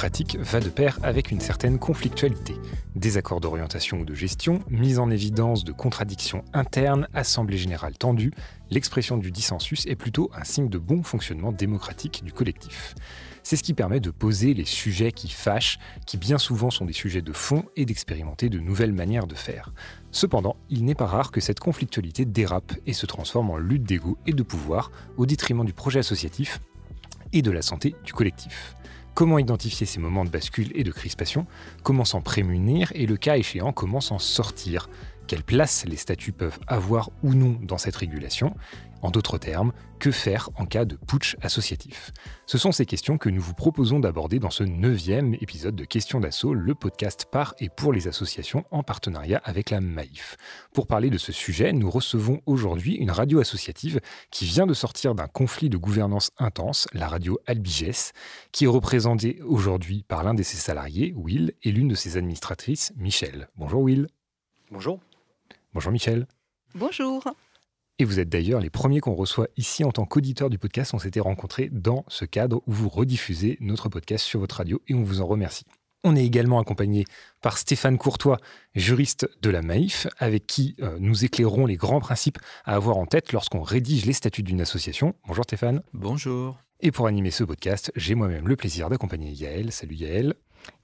Démocratique va de pair avec une certaine conflictualité. Désaccords d'orientation ou de gestion, mise en évidence de contradictions internes, assemblée générale tendue, l'expression du dissensus est plutôt un signe de bon fonctionnement démocratique du collectif. C'est ce qui permet de poser les sujets qui fâchent, qui bien souvent sont des sujets de fond, et d'expérimenter de nouvelles manières de faire. Cependant, il n'est pas rare que cette conflictualité dérape et se transforme en lutte d'ego et de pouvoir au détriment du projet associatif et de la santé du collectif. Comment identifier ces moments de bascule et de crispation Comment s'en prémunir Et le cas échéant, comment s'en sortir? Quelle place les statuts peuvent avoir ou non dans cette régulation? En d'autres termes, que faire en cas de putsch associatif? Ce sont ces questions que nous vous proposons d'aborder dans ce neuvième épisode de Questions d'assaut, le podcast par et pour les associations en partenariat avec la MAIF. Pour parler de ce sujet, nous recevons aujourd'hui une radio associative qui vient de sortir d'un conflit de gouvernance intense, la radio Albiges, qui est représentée aujourd'hui par l'un de ses salariés, Will, et l'une de ses administratrices, Michel. Bonjour Will. Bonjour. Bonjour Michel. Bonjour. Et vous êtes d'ailleurs les premiers qu'on reçoit ici en tant qu'auditeurs du podcast. On s'était rencontrés dans ce cadre où vous rediffusez notre podcast sur votre radio et on vous en remercie. On est également accompagné par Stéphane Courtois, juriste de la MAIF, avec qui euh, nous éclairons les grands principes à avoir en tête lorsqu'on rédige les statuts d'une association. Bonjour Stéphane. Bonjour. Et pour animer ce podcast, j'ai moi-même le plaisir d'accompagner Yael. Salut Yael.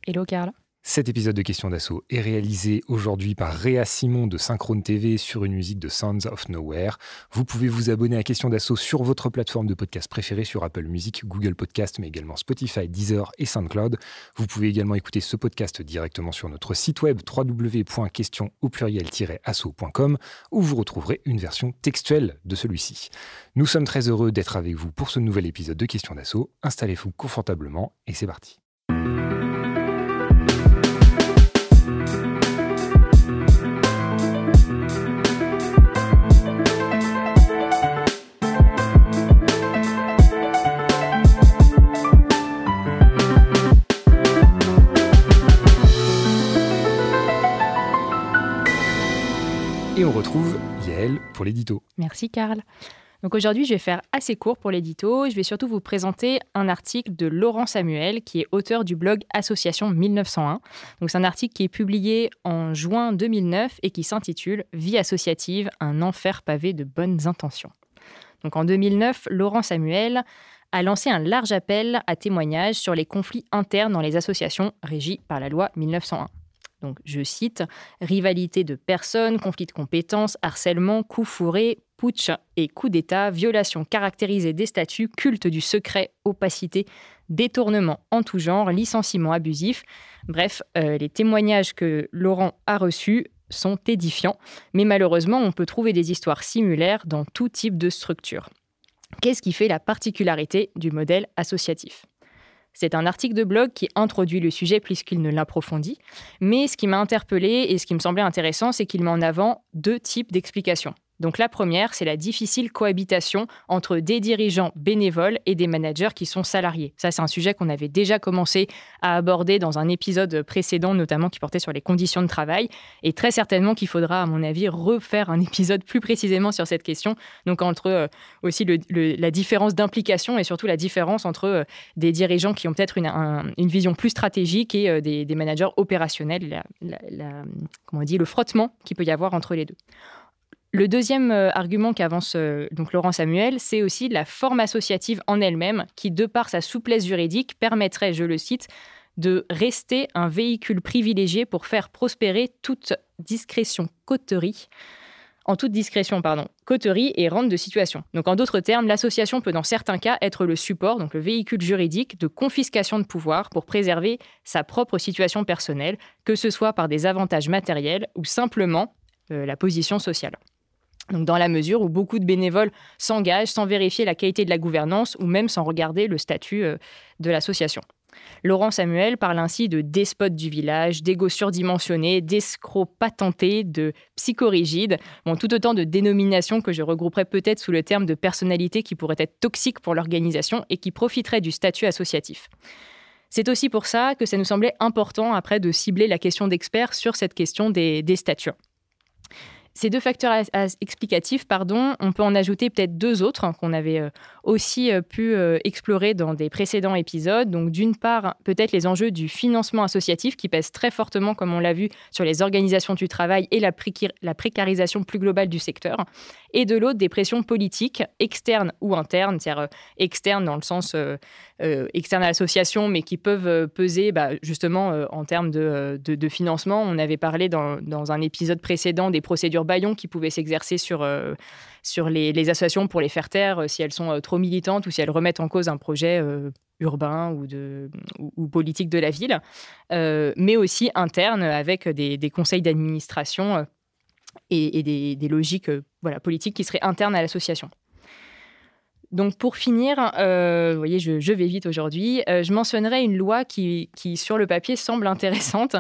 Hello Carla. Cet épisode de Questions d'Assaut est réalisé aujourd'hui par Réa Simon de Synchrone TV sur une musique de Sounds of Nowhere. Vous pouvez vous abonner à Questions d'Assaut sur votre plateforme de podcast préférée sur Apple Music, Google Podcast, mais également Spotify, Deezer et SoundCloud. Vous pouvez également écouter ce podcast directement sur notre site web www.question au pluriel-assaut.com où vous retrouverez une version textuelle de celui-ci. Nous sommes très heureux d'être avec vous pour ce nouvel épisode de Questions d'Assaut. Installez-vous confortablement et c'est parti. Pour l'édito. Merci Carl. Donc aujourd'hui, je vais faire assez court pour l'édito. Je vais surtout vous présenter un article de Laurent Samuel, qui est auteur du blog Association 1901. Donc c'est un article qui est publié en juin 2009 et qui s'intitule Vie associative, un enfer pavé de bonnes intentions. Donc en 2009, Laurent Samuel a lancé un large appel à témoignages sur les conflits internes dans les associations régies par la loi 1901. Donc, je cite rivalité de personnes, conflit de compétences, harcèlement, coups fourrés, putsch et coup d'État, violation caractérisée des statuts, culte du secret, opacité, détournement en tout genre, licenciement abusif. Bref, euh, les témoignages que Laurent a reçus sont édifiants, mais malheureusement, on peut trouver des histoires similaires dans tout type de structure. Qu'est-ce qui fait la particularité du modèle associatif? C'est un article de blog qui introduit le sujet puisqu'il ne l'approfondit. Mais ce qui m'a interpellé et ce qui me semblait intéressant, c'est qu'il met en avant deux types d'explications. Donc la première, c'est la difficile cohabitation entre des dirigeants bénévoles et des managers qui sont salariés. Ça, c'est un sujet qu'on avait déjà commencé à aborder dans un épisode précédent, notamment qui portait sur les conditions de travail. Et très certainement qu'il faudra, à mon avis, refaire un épisode plus précisément sur cette question. Donc entre euh, aussi la différence d'implication et surtout la différence entre euh, des dirigeants qui ont peut-être une, un, une, vision plus stratégique et euh, des, managers opérationnels, comment on dit, le frottement qu'il peut y avoir entre les deux. Le deuxième euh, argument qu'avance euh, donc Laurent Samuel, c'est aussi la forme associative en elle-même, qui, de par sa souplesse juridique, permettrait, je le cite, de rester un véhicule privilégié pour faire prospérer toute discrétion coterie, en toute discrétion, pardon, coterie et rente de situation. Donc, en d'autres termes, l'association peut, dans certains cas, être le support, donc le véhicule juridique de confiscation de pouvoir pour préserver sa propre situation personnelle, que ce soit par des avantages matériels ou simplement euh, la position sociale. Dans la mesure où beaucoup de bénévoles s'engagent sans vérifier la qualité de la gouvernance ou même sans regarder le statut euh, de l'association. Laurent Samuel parle ainsi de despotes du village, d'égos surdimensionnés, d'escrocs patentés, de psychorigides, tout autant de dénominations que je regrouperais peut-être sous le terme de personnalités qui pourraient être toxiques pour l'organisation et qui profiteraient du statut associatif. C'est aussi pour ça que ça nous semblait important après de cibler la question d'experts sur cette question des, des statuts. Ces deux facteurs explicatifs, pardon, on peut en ajouter peut-être deux autres hein, qu'on avait euh, aussi euh, pu euh, explorer dans des précédents épisodes. Donc d'une part, peut-être les enjeux du financement associatif qui pèsent très fortement, comme on l'a vu, sur les organisations du travail et la, précarisation plus globale du secteur. Et de l'autre, des pressions politiques, externes ou internes, c'est-à-dire externes dans le sens externe à l'association, mais qui peuvent peser bah, justement en termes de, financement. On avait parlé dans, un épisode précédent des procédures baillon qui pouvaient s'exercer sur, euh, sur les, associations pour les faire taire euh, si elles sont euh, trop militantes ou si elles remettent en cause un projet urbain ou, politique de la ville, mais aussi interne avec des, conseils d'administration et, des, logiques voilà, politiques qui seraient internes à l'association. Donc pour finir, vous voyez, je, vais vite aujourd'hui, je mentionnerai une loi qui, qui, sur le papier, semble intéressante,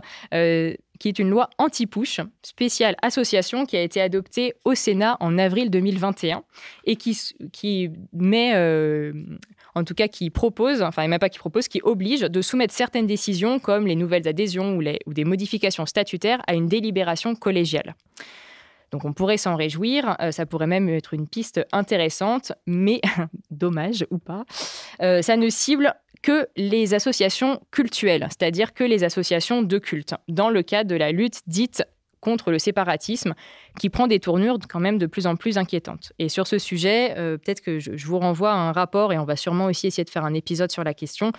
qui est une loi anti-push, spéciale association, qui a été adoptée au Sénat en avril 2021 et qui, met, euh, en tout cas qui propose, enfin même pas qui propose, qui oblige de soumettre certaines décisions comme les nouvelles adhésions ou des modifications statutaires à une délibération collégiale. Donc on pourrait s'en réjouir, euh, ça pourrait même être une piste intéressante, mais dommage ou pas, euh, ça ne cible que les associations cultuelles, c'est-à-dire que les associations de culte, dans le cadre de la lutte dite contre le séparatisme, qui prend des tournures quand même de plus en plus inquiétantes. Et sur ce sujet, euh, peut-être que je, vous renvoie à un rapport, et on va sûrement aussi essayer de faire un épisode sur la question.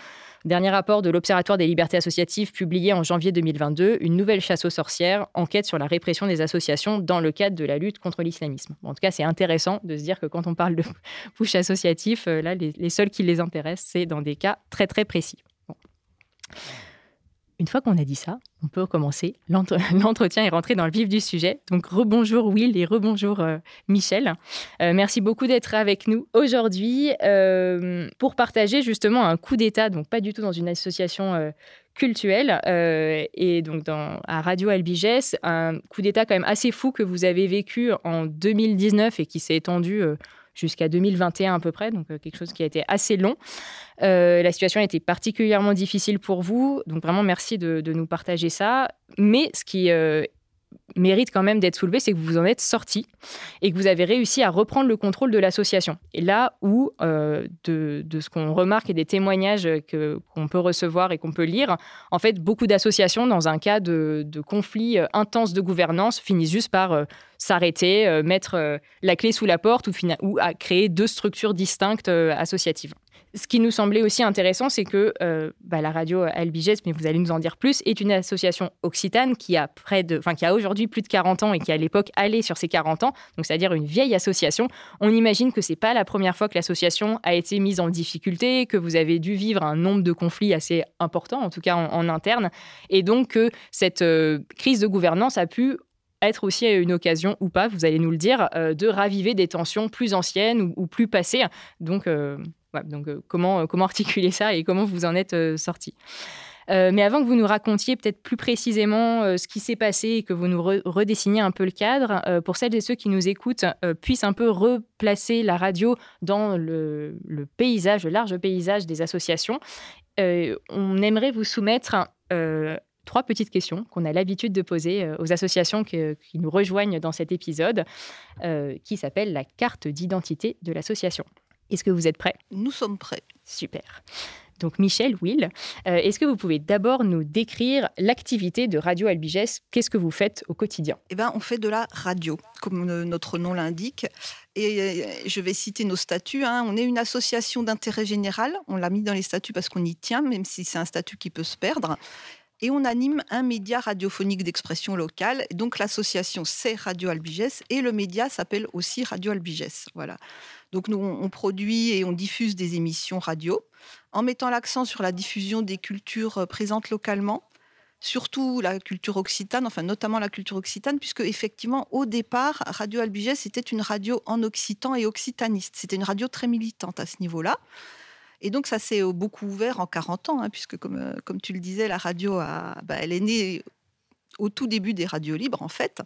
Dernier rapport de l'Observatoire des libertés associatives publié en janvier 2022, une nouvelle chasse aux sorcières, enquête sur la répression des associations dans le cadre de la lutte contre l'islamisme. en tout cas, c'est intéressant de se dire que quand on parle de push associatif, euh, là, les, seuls qui les intéressent, c'est dans des cas très très précis. Une fois qu'on a dit ça, on peut recommencer l'entretien et rentrer dans le vif du sujet. Donc rebonjour Will et rebonjour euh, Michel. Euh, merci beaucoup d'être avec nous aujourd'hui euh, pour partager justement un coup d'état, donc pas du tout dans une association culturelle et donc à Radio Albiges, un coup d'état quand même assez fou que vous avez vécu en 2019 et qui s'est étendu jusqu'à 2021 à peu près, donc euh, quelque chose qui a été assez long. Euh, la situation a été particulièrement difficile pour vous, donc vraiment merci de, nous partager ça. Mais ce qui euh, mérite quand même d'être soulevé, c'est que vous en êtes sorti et que vous avez réussi à reprendre le contrôle de l'association. Et là où, euh, de, ce qu'on remarque et des témoignages que, qu'on peut recevoir et qu'on peut lire, en fait, beaucoup d'associations, dans un cas de, conflit euh, intense de gouvernance, finissent juste par euh, s'arrêter, mettre la clé sous la porte ou, ou à créer deux structures distinctes associatives. Ce qui nous semblait aussi intéressant, c'est que euh, bah, la radio Albiges, mais vous allez nous en dire plus, est une association occitane qui a, a aujourd'hui plus de 40 ans et qui à l'époque allait sur ses 40 ans, donc c'est-à-dire une vieille association. On imagine que c'est pas la première fois que l'association a été mise en difficulté, que vous avez dû vivre un nombre de conflits assez important, en tout cas en, interne, et donc que cette euh, crise de gouvernance a pu être aussi une occasion ou pas, vous allez nous le dire, euh, de raviver des tensions plus anciennes ou, plus passées. Donc, comment, euh, comment articuler ça et comment vous en êtes euh, sorti. Mais avant que vous nous racontiez peut-être plus précisément ce qui s'est passé et que vous nous redessiniez un peu le cadre, pour celles et ceux qui nous écoutent, puissent un peu replacer la radio dans le, paysage, le large paysage des associations, on aimerait vous soumettre trois petites questions qu'on a l'habitude de poser aux associations qui nous rejoignent dans cet épisode, qui s'appelle la carte d'identité de l'association. Est-ce que vous êtes prêts? Nous sommes prêts. Super. Donc Michel, Will, euh, est-ce que vous pouvez d'abord nous décrire l'activité de Radio Albiges Qu'est-ce que vous faites au quotidien? Eh ben, on fait de la radio, comme notre nom l'indique. Et euh, je vais citer nos statuts. Hein. On est une association d'intérêt général. On l'a mis dans les statuts parce qu'on y tient, même si c'est un statut qui peut se perdre. Et on anime un média radiophonique d'expression locale. Donc l'association, c'est Radio Albiges et le média s'appelle aussi Radio Albiges. Voilà. Donc nous, on produit et on diffuse des émissions radio en mettant l'accent sur la diffusion des cultures euh, présentes localement, surtout la culture occitane, enfin notamment la culture occitane, puisque effectivement au départ, Radio Albiges c'était une radio en occitan et occitaniste. C'était une radio très militante à ce niveau-là. Et donc, ça s'est beaucoup ouvert en 40 ans, hein, puisque, comme, comme tu le disais, la radio, a, bah, elle est née au tout début des radios libres, en fait.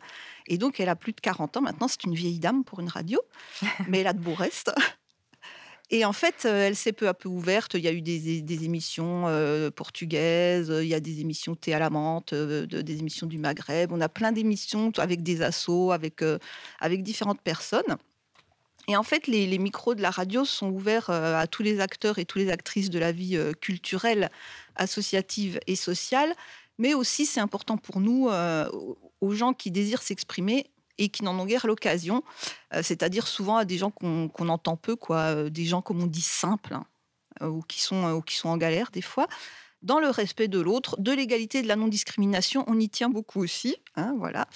Et donc, elle a plus de 40 ans. Maintenant, c'est une vieille dame pour une radio, mais elle a de beaux restes. Et en fait, euh, elle s'est peu à peu ouverte. Il y a eu des, émissions euh, portugaises, il y a des émissions thé à la menthe, euh, des émissions du Maghreb. On a plein d'émissions avec des assos, avec, avec différentes personnes. Et en fait, les, micros de la radio sont ouverts à tous les acteurs et toutes les actrices de la vie culturelle, associative et sociale. Mais aussi, c'est important pour nous, aux gens qui désirent s'exprimer, et qui n'en ont guère l'occasion, euh, c'est-à-dire souvent à des gens qu'on entend peu, quoi, euh, des gens comme on dit simples hein, euh, ou qui sont ou qui sont en galère des fois. Dans le respect de l'autre, de l'égalité, de la non-discrimination, on y tient beaucoup aussi. Hein, voilà.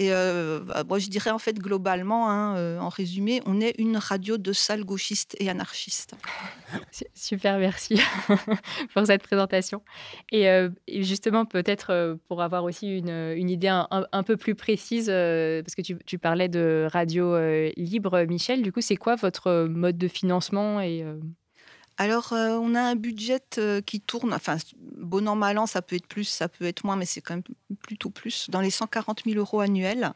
Et euh, bah, moi, je dirais en fait globalement, hein, euh, en résumé, on est une radio de salles gauchistes et anarchistes. Super, merci pour cette présentation. Et, euh, justement, peut-être pour avoir aussi une, idée un, peu plus précise, parce que tu, parlais de radio libre, Michel, du coup, c'est quoi votre mode de financement alors, euh, on a un budget euh, qui tourne, enfin, bon an, mal an, ça peut être plus, ça peut être moins, mais c'est quand même plutôt plus, dans les 140 000 euros annuels.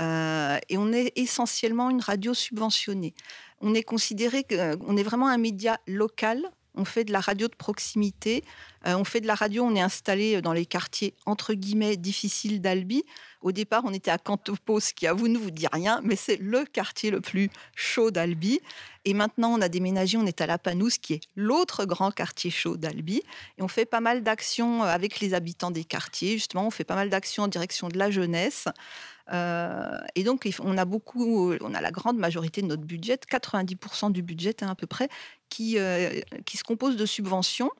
Euh, et on est essentiellement une radio subventionnée. On est considéré qu'on est vraiment un média local. On fait de la radio de proximité. on fait de la radio, on est installé dans les quartiers entre guillemets difficiles d'Albi. Au départ, on était à Cantopos, qui, à vous, ne vous dit rien, mais c'est le quartier le plus chaud d'Albi. Et maintenant, on a déménagé, on est à La Panouse, qui est l'autre grand quartier chaud d'Albi. Et on fait pas mal d'actions euh, avec les habitants des quartiers. Justement, on fait pas mal d'actions en direction de la jeunesse. Euh, et donc, on a beaucoup, on a la grande majorité de notre budget, 90% du budget hein, à peu près, qui, euh, qui se compose de subventions.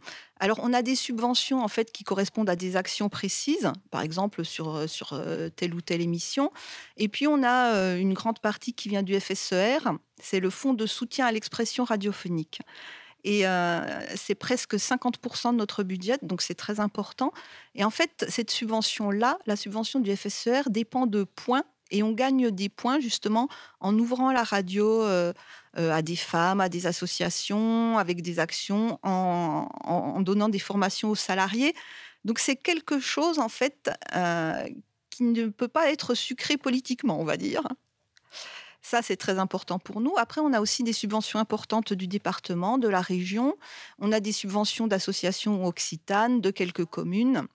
Alors, on a des subventions en fait qui correspondent à des actions précises, par exemple sur, sur telle ou telle émission. Et puis, on a une grande partie qui vient du FSER, c'est le Fonds de soutien à l'expression radiophonique. Et c'est presque 50% de notre budget, donc c'est très important. Et en fait, cette subvention-là, la subvention du FSER, dépend de points. Et on gagne des points justement en ouvrant la radio à des femmes, à des associations, avec des actions, en, donnant des formations aux salariés. Donc c'est quelque chose en fait qui ne peut pas être sucré politiquement, on va dire. Ça, c'est très important pour nous. Après, on a aussi des subventions importantes du département, de la région. On a des subventions d'associations occitanes, de quelques communes.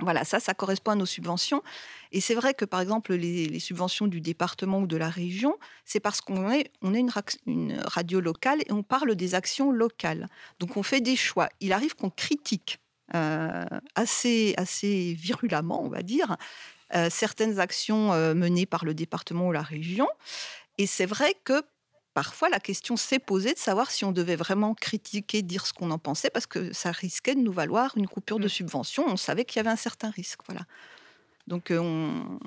Voilà, ça, ça correspond à nos subventions. Et c'est vrai que, par exemple, les, subventions du département ou de la région, c'est parce qu'on est, une, radio locale et on parle des actions locales. Donc, on fait des choix. Il arrive qu'on critique euh, assez, assez virulemment, on va dire, euh, certaines actions euh, menées par le département ou la région. Et c'est vrai que parfois la question s'est posée de savoir si on devait vraiment critiquer, dire ce qu'on en pensait, parce que ça risquait de nous valoir une coupure de mmh. subvention. On savait qu'il y avait un certain risque. Voilà. Donc euh, on,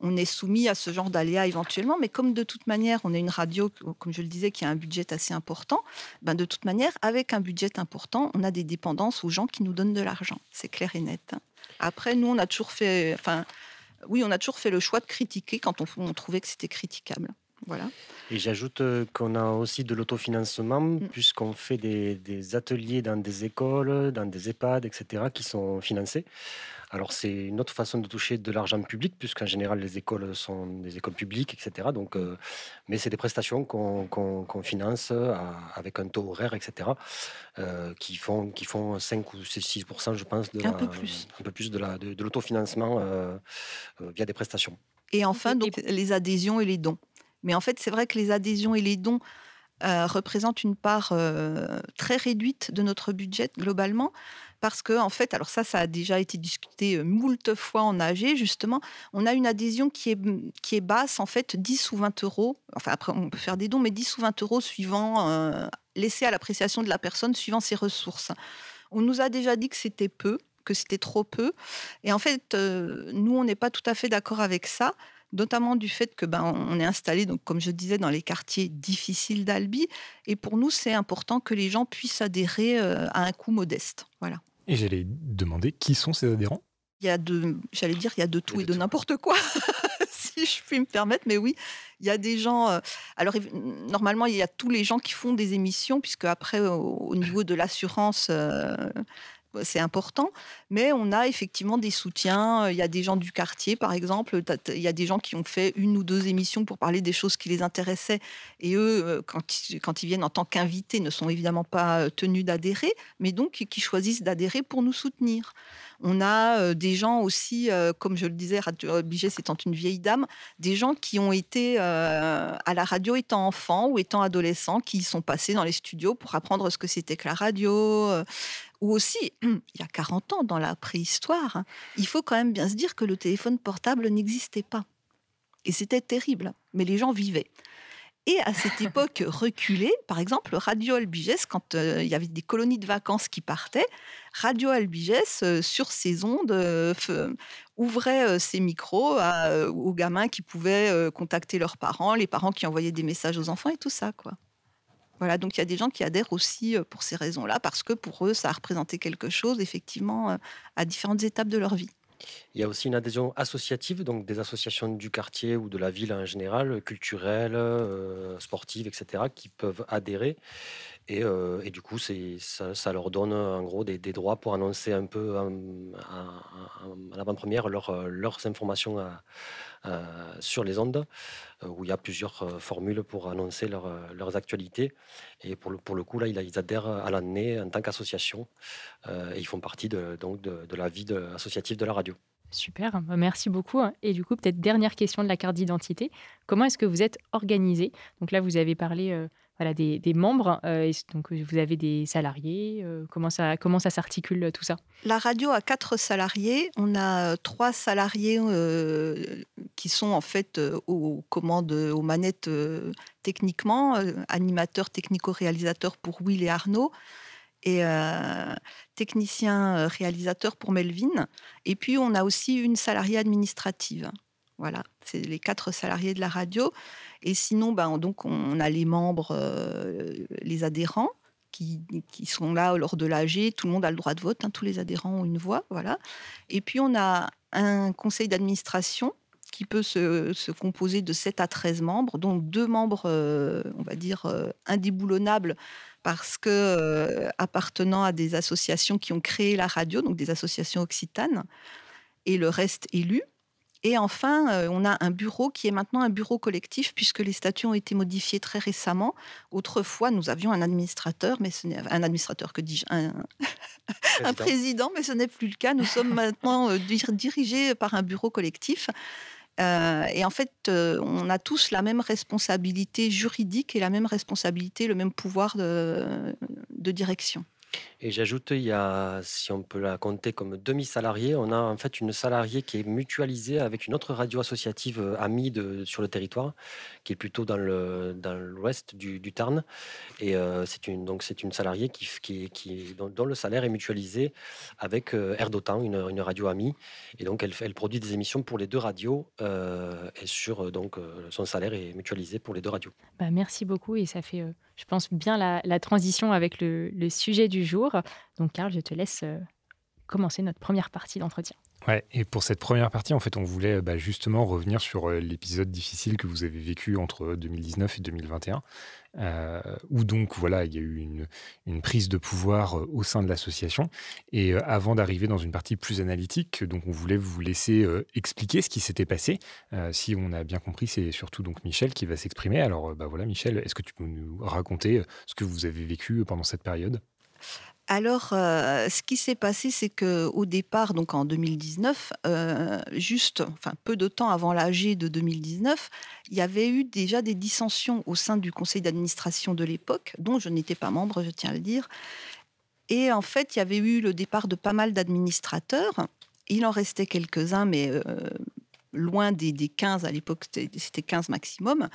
on est soumis à ce genre d'aléas éventuellement, mais comme de toute manière, on est une radio, comme je le disais, qui a un budget assez important, ben de toute manière, avec un budget important, on a des dépendances aux gens qui nous donnent de l'argent. C'est clair et net. Après, nous, on a toujours fait, enfin, oui, on a toujours fait le choix de critiquer quand on, trouvait que c'était critiquable. Voilà. Et j'ajoute euh, qu'on a aussi de l'autofinancement, mm. puisqu'on fait des, des, ateliers dans des écoles, dans des EHPAD, etc., qui sont financés. Alors c'est une autre façon de toucher de l'argent public, puisqu'en général les écoles sont des écoles publiques, etc. Donc, euh, mais c'est des prestations qu'on finance avec un taux horaire, etc. Euh, qui, font, qui font 5 ou 6 je pense, de un peu plus, un peu plus de l'autofinancement de, euh, via des prestations. Et enfin, donc, les adhésions et les dons. Mais en fait, c'est vrai que les adhésions et les dons représentent une part très réduite de notre budget globalement parce que en fait, alors ça, ça a déjà été discuté moult fois en AG, justement, on a une adhésion qui est, mmh, qui est basse, en fait, 10 ou 20 euros. Enfin, après, on peut faire des dons, mais 10 ou 20 euros suivant, laissés à l'appréciation de la personne, suivant ses ressources. On nous a déjà dit que c'était peu, que c'était trop peu. Et en fait, nous, on n'est pas tout à fait d'accord avec ça notamment du fait que ben on est installé donc comme je disais dans les quartiers difficiles d'Albi et pour nous c'est important que les gens puissent adhérer à un coût modeste voilà et j'allais demander qui sont ces adhérents Il y a de, j'allais dire, il y a de tout et de, n'importe quoi. si je puis me permettre, mais oui, il y a des gens. Euh, alors, normalement, il y a tous les gens qui font des émissions, puisque après, au, niveau de l'assurance, euh, c'est important, mais on a effectivement des soutiens. Il y a des gens du quartier, par exemple. Il y a des gens qui ont fait une ou deux émissions pour parler des choses qui les intéressaient. Et eux, euh, quand, ils viennent en tant qu'invités, ne sont évidemment pas tenus d'adhérer, mais donc qui choisissent d'adhérer pour nous soutenir. On a euh, des gens aussi, euh, comme je le disais, Radio Bigès étant une vieille dame, des gens qui ont été euh, à la radio étant enfants ou étant adolescents, qui sont passés dans les studios pour apprendre ce que c'était que la radio. Ou aussi, il y a 40 ans, dans la préhistoire, hein, il faut quand même bien se dire que le téléphone portable n'existait pas. Et c'était terrible, mais les gens vivaient. Et à cette époque reculée, par exemple, Radio Albigès, quand il y avait des colonies de vacances qui partaient, Radio Albigès, euh, sur ses ondes, euh, ouvrait euh, ses micros aux gamins qui pouvaient contacter leurs parents, les parents qui envoyaient des messages aux enfants et tout ça, quoi. Voilà, donc il y a des gens qui adhèrent aussi pour ces raisons-là, parce que pour eux, ça a représenté quelque chose, effectivement, à différentes étapes de leur vie. Il y a aussi une adhésion associative, donc des associations du quartier ou de la ville en général, culturelles, sportives, etc., qui peuvent adhérer. Euh, et, du coup, ça, leur donne en gros des, droits pour annoncer un peu en, avant-première euh, leurs informations sur les ondes, euh, où il y a plusieurs formules pour annoncer leurs actualités. Et pour le, coup, là, ils adhèrent à l'année en tant qu'association et ils font partie de, donc de, la vie associative de la radio. Super, bah, merci beaucoup. Et du coup, peut-être dernière question de la carte d'identité. Comment est-ce que vous êtes organisé? Donc là, vous avez parlé voilà, des, membres. Euh, donc, vous avez des salariés. Euh, comment ça, comment ça s'articule tout ça? La radio a quatre salariés. On a trois salariés euh, qui sont en fait aux commandes, aux manettes techniquement, animateurs technico-réalisateurs pour Will et Arnaud et technicien réalisateur pour Melvin. Et puis, on a aussi une salariée administrative. Voilà, c'est les quatre salariés de la radio. Et sinon, ben, donc, on a les membres, euh, les adhérents. Qui, sont là lors de l'AG, tout le monde a le droit de vote, hein, tous les adhérents ont une voix, voilà. Et puis on a un conseil d'administration qui peut se, composer de 7 à 13 membres, dont deux membres, euh, on va dire, euh, indéboulonnables parce que appartenant à des associations qui ont créé la radio, donc des associations occitanes, et le reste élus. Et enfin, euh, on a un bureau qui est maintenant un bureau collectif puisque les statuts ont été modifiés très récemment. Autrefois, nous avions un administrateur, mais ce n'est un administrateur que dis-je, un, président. un, président. mais ce n'est plus le cas. Nous sommes maintenant euh, dirigés par un bureau collectif. Euh, et en fait, on a tous la même responsabilité juridique et la même responsabilité, le même pouvoir de direction. Et j'ajoute, il y a, si on peut la compter comme demi-salarié, on a en fait une salariée qui est mutualisée avec une autre radio associative euh, amie de, sur le territoire, qui est plutôt dans le dans l'ouest du, du Tarn. Et euh, c'est une donc c'est une salariée qui, qui, dont, le salaire est mutualisé avec euh, une, une, radio amie. Et donc elle, produit des émissions pour les deux radios et sur donc son salaire est mutualisé pour les deux radios. Bah, merci beaucoup et ça fait, je pense bien la, transition avec le sujet du jour. Donc, Karl, je te laisse euh, commencer notre première partie d'entretien. Ouais, et pour cette première partie, en fait, on voulait bah, justement revenir sur euh, l'épisode difficile que vous avez vécu entre 2019 et 2021, euh, où donc voilà, il y a eu une, une prise de pouvoir au sein de l'association. Et avant d'arriver dans une partie plus analytique, donc on voulait vous laisser expliquer ce qui s'était passé. si on a bien compris, c'est surtout donc Michel qui va s'exprimer. Alors bah voilà, Michel, est-ce que tu peux nous raconter ce que vous avez vécu pendant cette période? Alors, euh, ce qui s'est passé, c'est qu'au départ, donc en 2019, euh, juste, enfin peu de temps avant l'AG de 2019, il y avait eu déjà des dissensions au sein du conseil d'administration de l'époque, dont je n'étais pas membre, je tiens à le dire. Et en fait, il y avait eu le départ de pas mal d'administrateurs. Il en restait quelques-uns, mais euh, loin des, des 15 à l'époque, c'était 15 maximum.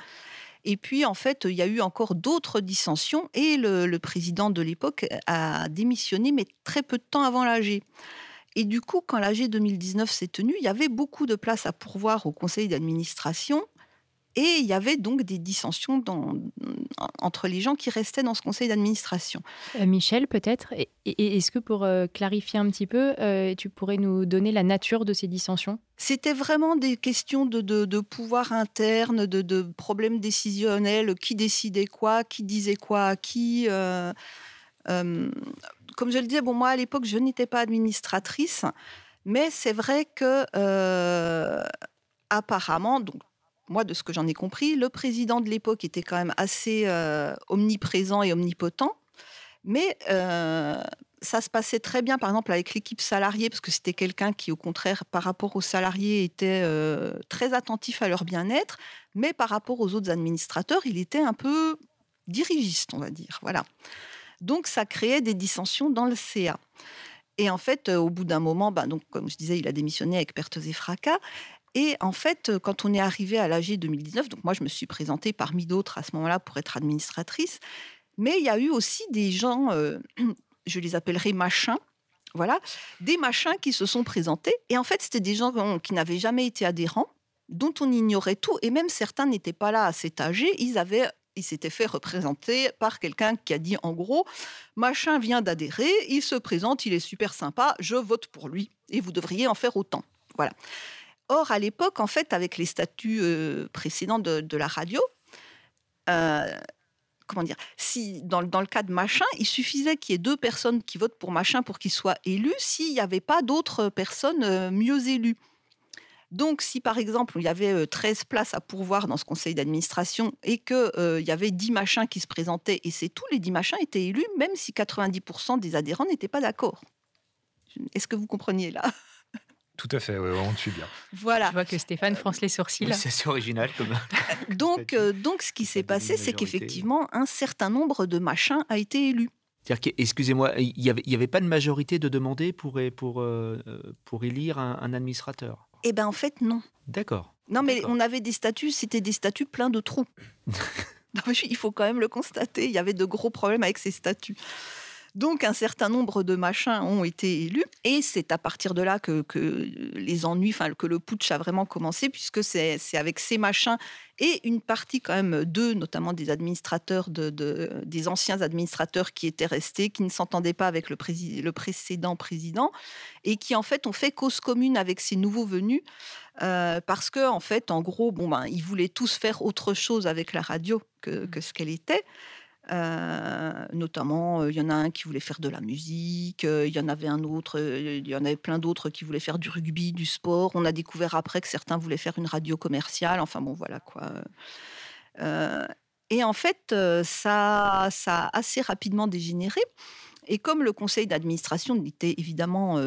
Et puis, en fait, il y a eu encore d'autres dissensions et le, président de l'époque a démissionné, mais très peu de temps avant l'AG. Et du coup, quand l'AG 2019 s'est tenu, il y avait beaucoup de place à pourvoir au conseil d'administration. Et il y avait donc des dissensions entre les gens qui restaient dans ce conseil d'administration. Euh, Michel, peut-être, est-ce que pour euh, clarifier un petit peu, euh, tu pourrais nous donner la nature de ces dissensions? C'était vraiment des questions de, pouvoir interne, de, problèmes décisionnels, qui décidait quoi, qui disait quoi à qui. comme je le disais, bon, moi à l'époque, je n'étais pas administratrice, mais c'est vrai que apparemment, donc moi, de ce que j'en ai compris, le président de l'époque était quand même assez euh, omniprésent et omnipotent. Mais euh, ça se passait très bien, par exemple, avec l'équipe salariée, parce que c'était quelqu'un qui, au contraire, par rapport aux salariés, était euh, très attentif à leur bien-être. Mais par rapport aux autres administrateurs, il était un peu dirigiste, on va dire. Voilà. Donc, ça créait des dissensions dans le CA. Et en fait, au bout d'un moment, bah, donc, comme je disais, il a démissionné avec pertes et fracas. Et en fait, euh, quand on est arrivé à l'AG 2019, donc moi je me suis présentée parmi d'autres à ce moment-là pour être administratrice, mais il y a eu aussi des gens, euh, je les appellerai machins, voilà, des machins qui se sont présentés. Et en fait, c'était des gens qui n'avaient jamais été adhérents, dont on ignorait tout, et même certains n'étaient pas là à cet âgé, ils avaient il s'était fait représenter par quelqu'un qui a dit en gros, machin vient d'adhérer, il se présente, il est super sympa, je vote pour lui et vous devriez en faire autant. Voilà. Or, à l'époque, en fait, avec les statuts euh, précédents de, la radio, euh, comment dire, dans, le cas de machin, il suffisait qu'il y ait deux personnes qui votent pour machin pour qu'il soit élu, s'il n'y avait pas d'autres personnes euh, mieux élues. Donc, si par exemple, il y avait 13 places à pourvoir dans ce conseil d'administration et qu'il y avait 10 machins qui se présentaient et c'est tout, les 10 machins étaient élus, même si 90% des adhérents n'étaient pas d'accord. Est-ce que vous compreniez là? Tout à fait, on suit bien. Voilà. Je vois que Stéphane fronce les sourcils. c'est original comme. donc, euh, donc, ce qui s'est passé, c'est qu'effectivement, un certain nombre de machins a été élu. Excusez-moi, il n'y avait, avait, pas de majorité de demander pour, pour, euh, pour élire un, administrateur? Eh bien, en fait, non. D'accord. Non, mais on avait des statuts, c'était des statuts pleins de trous. il faut quand même le constater, il y avait de gros problèmes avec ces statuts. Donc un certain nombre de machins ont été élus et c'est à partir de là que, les ennuis, enfin que le putsch a vraiment commencé puisque c'est avec ces machins et une partie quand même d'eux, notamment des administrateurs, de, des anciens administrateurs qui étaient restés, qui ne s'entendaient pas avec le, le, précédent président et qui en fait ont fait cause commune avec ces nouveaux venus euh, parce que en fait, en gros, bon ben, ils voulaient tous faire autre chose avec la radio que, que ce qu'elle était. Euh, notamment, euh, il y en a un qui voulait faire de la musique, euh, il y en avait un autre, il y en avait plein d'autres qui voulaient faire du rugby, du sport. On a découvert après que certains voulaient faire une radio commerciale. Enfin bon, voilà quoi. et en fait, ça, ça a assez rapidement dégénéré. Et comme le conseil d'administration n'était évidemment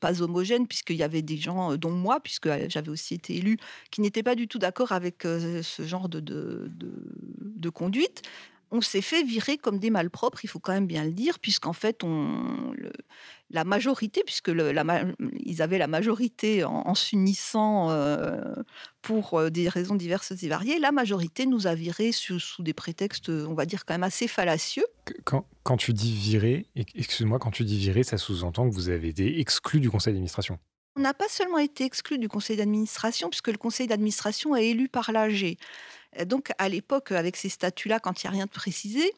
pas homogène, puisqu'il y avait des gens, dont moi, puisque j'avais aussi été élu, qui n'étaient pas du tout d'accord avec ce genre de, de conduite, on s'est fait virer comme des malpropres, il faut quand même bien le dire, puisqu'en fait, on, la majorité, puisque ils avaient la majorité en, s'unissant euh, pour euh, des raisons diverses et variées, la majorité nous a virés sous, des prétextes, on va dire, quand même assez fallacieux. Quand, quand tu dis virer, excuse-moi, quand tu dis virer, ça sous-entend que vous avez été exclu du conseil d'administration on n'a pas seulement été exclu du conseil d'administration, puisque le conseil d'administration est élu par l'AG. Donc, à l'époque, avec ces statuts-là, quand il n'y a rien de précisé,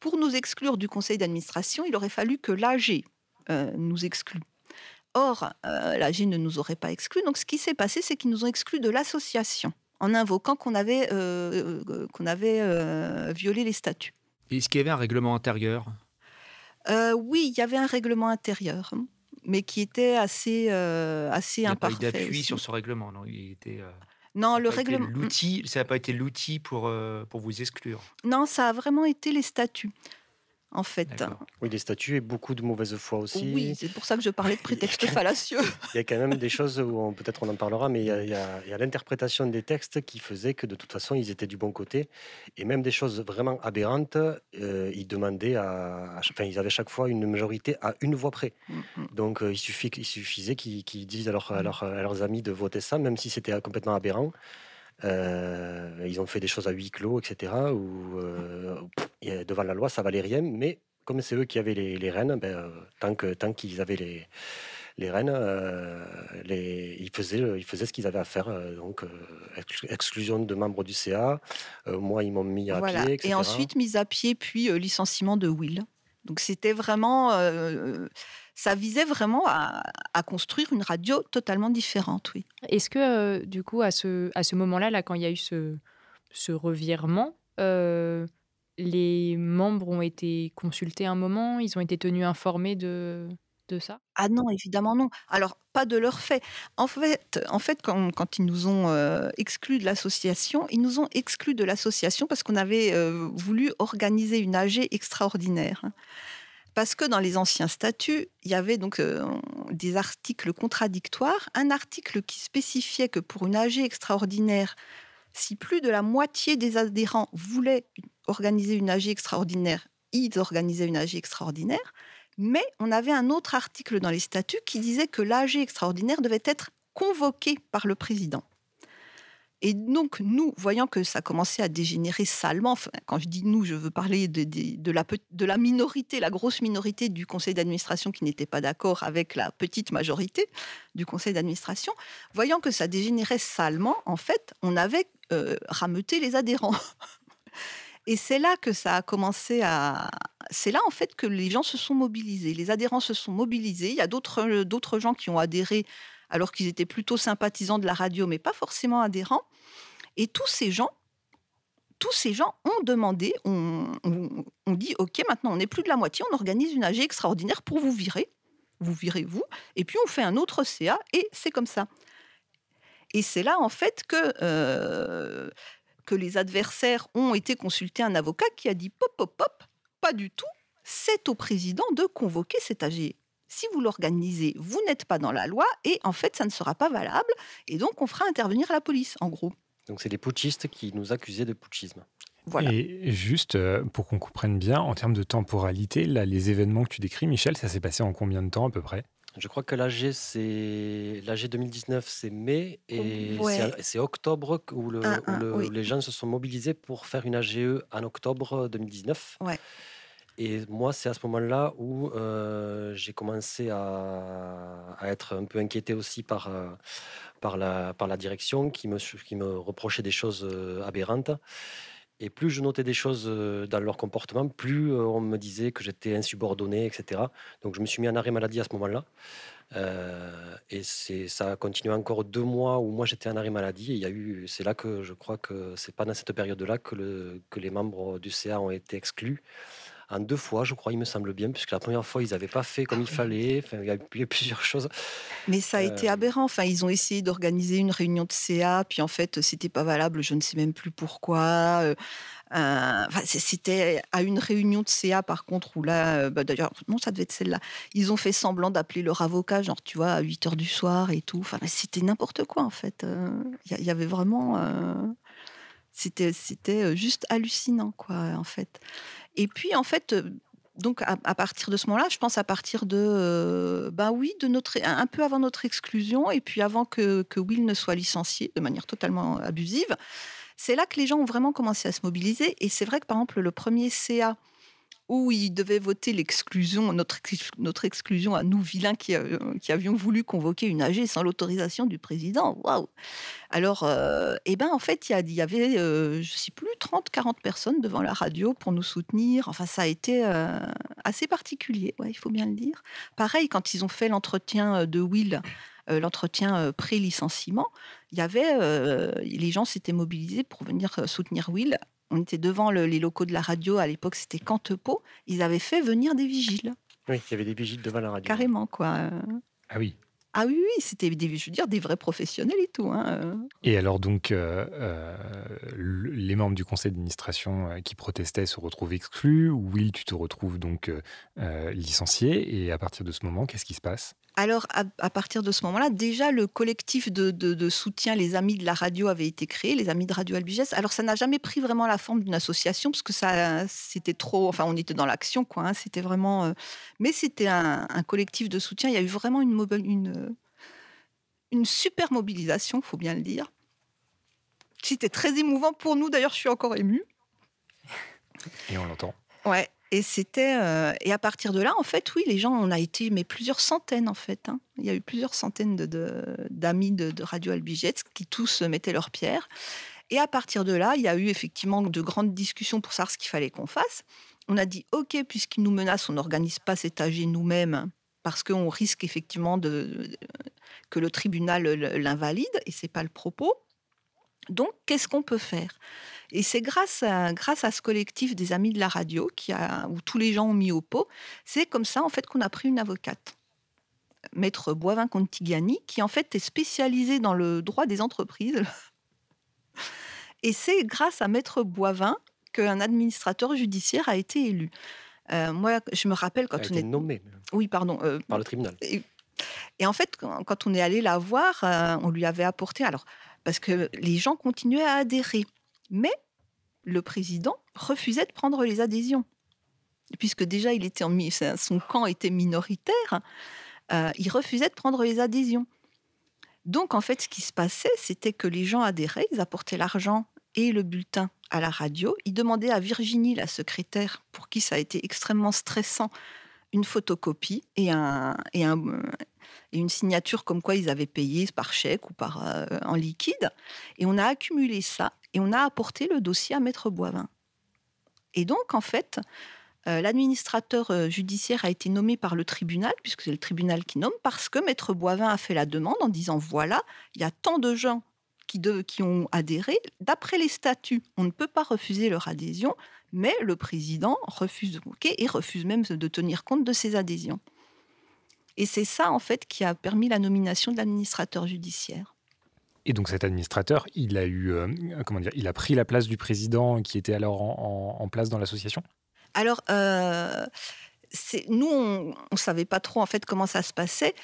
pour nous exclure du conseil d'administration, il aurait fallu que l'AG euh, nous exclue. Or, euh, l'AG ne nous aurait pas exclus. Donc, ce qui s'est passé, c'est qu'ils nous ont exclus de l'association en invoquant qu'on avait, euh, qu'on avait violé les statuts. Est-ce qu'il y avait un règlement intérieur? Oui, il y avait un règlement intérieur, mais qui était assez, assez il imparfait. Il n'y a pas d'appui sur ce règlement, non? Il était. Non, le règlement. L'outil, ça n'a pas été l'outil pour, euh, pour vous exclure. Non, ça a vraiment été les statuts en fait. Oui, des statuts et beaucoup de mauvaise foi aussi. Oui, c'est pour ça que je parlais de prétexte fallacieux. Il y a quand même des choses où peut-être on en parlera, mais il y a, l'interprétation des textes qui faisait que de toute façon ils étaient du bon côté, et même des choses vraiment aberrantes. Euh, ils demandaient à, enfin ils avaient chaque fois une majorité à une voix près. Mm, mm. Donc euh, il, suffit, il suffisait qu'ils disent à, à, leurs amis de voter ça, même si c'était complètement aberrant. Euh, ils ont fait des choses à huis clos, etc. Euh, devant la loi, ça valait rien. Mais comme c'est eux qui avaient les, rênes, ben, euh, tant que tant qu'ils avaient les les Rennes, les, ils, faisaient, ils faisaient ce qu'ils avaient à faire. donc, exclusion de membres du CA. moi, ils m'ont mis à pied. Etc. Et ensuite, mise à pied, puis licenciement de Will. Donc, c'était vraiment ça visait vraiment à, construire une radio totalement différente, oui. Est-ce que, euh, du coup, à ce, à ce moment-là, là, quand il y a eu ce, ce revirement, euh, les membres ont été consultés un moment Ils ont été tenus informés de, de ça? Ah non, évidemment non. Alors, pas de leur fait. En fait, en fait quand, ils nous ont euh, exclus de l'association, ils nous ont exclus de l'association parce qu'on avait voulu organiser une AG extraordinaire. Parce que dans les anciens statuts, il y avait donc euh, des articles contradictoires. Un article qui spécifiait que pour une AG extraordinaire, si plus de la moitié des adhérents voulaient organiser une AG extraordinaire, ils organisaient une AG extraordinaire. Mais on avait un autre article dans les statuts qui disait que l'AG extraordinaire devait être convoquée par le président. Et donc, nous, voyant que ça commençait à dégénérer salement, quand je dis nous, je veux parler de, de, la, de la minorité, la grosse minorité du conseil d'administration qui n'était pas d'accord avec la petite majorité du conseil d'administration, voyant que ça dégénérait salement, en fait, on avait euh, rameuté les adhérents. Et c'est là que ça a commencé à. C'est là, en fait, que les gens se sont mobilisés. Les adhérents se sont mobilisés. Il y a d'autres gens qui ont adhéré alors qu'ils étaient plutôt sympathisants de la radio, mais pas forcément adhérents. Et tous ces gens, tous ces gens ont demandé, on, dit, OK, maintenant on n'est plus de la moitié, on organise une AG extraordinaire pour vous virer. Vous virez vous, et puis on fait un autre CA, et c'est comme ça. Et c'est là, en fait, que, euh, que les adversaires ont été consulter un avocat qui a dit, pop, pop, pop, pas du tout, c'est au président de convoquer cet AG si vous l'organisez, vous n'êtes pas dans la loi et en fait, ça ne sera pas valable. Et donc, on fera intervenir la police, en gros. Donc, c'est les putschistes qui nous accusaient de putschisme. Voilà. Et juste euh, pour qu'on comprenne bien, en termes de temporalité, là, les événements que tu décris, Michel, ça s'est passé en combien de temps à peu près? Je crois que l'AG, c'est l'AG 2019, c'est mai et c'est octobre où, les gens se sont mobilisés pour faire une AGE en octobre 2019. Ouais. Et moi, c'est à ce moment-là où euh, j'ai commencé à, être un peu inquiété aussi par, euh, par, la, par la direction qui me, qui me reprochait des choses euh, aberrantes. Et plus je notais des choses dans leur comportement, plus on me disait que j'étais insubordonné, etc. Donc je me suis mis en arrêt maladie à ce moment-là. et c'est, ça a continué encore deux mois où moi j'étais en arrêt maladie. Et il y a eu, c'est là que je crois que c'est pas dans cette période-là que, que les membres du CA ont été exclus en deux fois, je crois, il me semble bien, puisque la première fois, ils n'avaient pas fait comme il fallait. Enfin, il y a eu plusieurs choses. Mais ça a été euh, aberrant. Enfin, ils ont essayé d'organiser une réunion de CA, puis en fait, c'était pas valable. Je ne sais même plus pourquoi. Euh, euh, c'était à une réunion de CA, par contre, où là, bah, d'ailleurs, non, ça devait être celle-là. Ils ont fait semblant d'appeler leur avocat, genre, tu vois, à 8 heures du soir et tout. Enfin, c'était n'importe quoi, en fait. Il y, avait vraiment. c'était, c'était juste hallucinant, quoi, en fait. Et puis, en fait, euh, donc à, partir de ce moment-là, je pense à partir de, ben oui, de notre, un peu avant notre exclusion, et puis avant que Will ne soit licencié de manière totalement abusive, c'est là que les gens ont vraiment commencé à se mobiliser. Et c'est vrai que par exemple, le premier CA où il devait voter l'exclusion, notre, exclusion à nous, vilains, qui, euh, qui avions voulu convoquer une AG sans l'autorisation du président. Waouh Alors, euh, eh ben, en fait, il y, avait, euh, je ne sais plus, 30, 40 personnes devant la radio pour nous soutenir. Enfin, ça a été assez particulier, il faut bien le dire. Pareil, quand ils ont fait l'entretien de Will, l'entretien pré-licenciement, il y avait, les gens s'étaient mobilisés pour venir soutenir Will on était devant les locaux de la radio, à l'époque c'était Cantepo, ils avaient fait venir des vigiles. Oui, il y avait des vigiles devant la radio. Carrément, quoi. Ah oui. Ah oui, oui, c'était des, je veux dire, des vrais professionnels et tout. Hein. Et alors donc, euh, euh, les membres du conseil d'administration euh, qui protestaient se retrouvent exclus. Will, tu te retrouves donc licencié. Et à partir de ce moment, qu'est-ce qui se passe? Alors, à, partir de ce moment-là, déjà, le collectif de, soutien, les Amis de la radio, avait été créé, les Amis de Radio Albigès. Alors, ça n'a jamais pris vraiment la forme d'une association, parce que ça, c'était trop. Enfin, on était dans l'action, quoi. Hein, c'était vraiment. Euh, mais c'était un, collectif de soutien. Il y a eu vraiment une, une, une super mobilisation, faut bien le dire. C'était très émouvant pour nous. D'ailleurs, je suis encore émue. Et on l'entend. Ouais. Et c'était euh, et à partir de là, en fait, oui, les gens, on a été mais plusieurs centaines en fait. Hein. Il y a eu plusieurs centaines d'amis de, de, Radio Albigets qui tous mettaient leurs pierres. Et à partir de là, il y a eu effectivement de grandes discussions pour savoir ce qu'il fallait qu'on fasse. On a dit OK, puisqu'ils nous menacent, on n'organise pas cet AG nous-mêmes parce qu'on risque effectivement de, que le tribunal l'invalide et c'est pas le propos. Donc, qu'est-ce qu'on peut faire? Et c'est grâce à, grâce à ce collectif des Amis de la radio, qui a, où tous les gens ont mis au pot, c'est comme ça en fait qu'on a pris une avocate. Maître Boivin Contigani, qui en fait est spécialisée dans le droit des entreprises. Et c'est grâce à Maître Boivin qu'un administrateur judiciaire a été élu. Euh, moi, je me rappelle quand a on été est nommé oui, pardon, euh, par le tribunal. Et, et, en fait, quand on est allé la voir, euh, on lui avait apporté alors parce que les gens continuaient à adhérer. Mais le président refusait de prendre les adhésions. Puisque déjà, il était en, son camp était minoritaire, euh, il refusait de prendre les adhésions. Donc, en fait, ce qui se passait, c'était que les gens adhéraient, ils apportaient l'argent et le bulletin à la radio. Ils demandaient à Virginie, la secrétaire, pour qui ça a été extrêmement stressant, une photocopie et, un, et, un, et une signature comme quoi ils avaient payé par chèque ou par, euh, en liquide. Et on a accumulé ça et on a apporté le dossier à Maître Boivin. Et donc, en fait, euh, l'administrateur euh, judiciaire a été nommé par le tribunal, puisque c'est le tribunal qui nomme, parce que Maître Boivin a fait la demande en disant voilà, il y a tant de gens qui, de, ont adhéré. D'après les statuts, on ne peut pas refuser leur adhésion, mais le président refuse et refuse même de tenir compte de ces adhésions. Et c'est ça, en fait, qui a permis la nomination de l'administrateur judiciaire. Et donc cet administrateur, il a eu, euh, comment dire, il a pris la place du président qui était alors en, place dans l'association? Alors, euh, nous, on ne savait pas trop en fait comment ça se passait.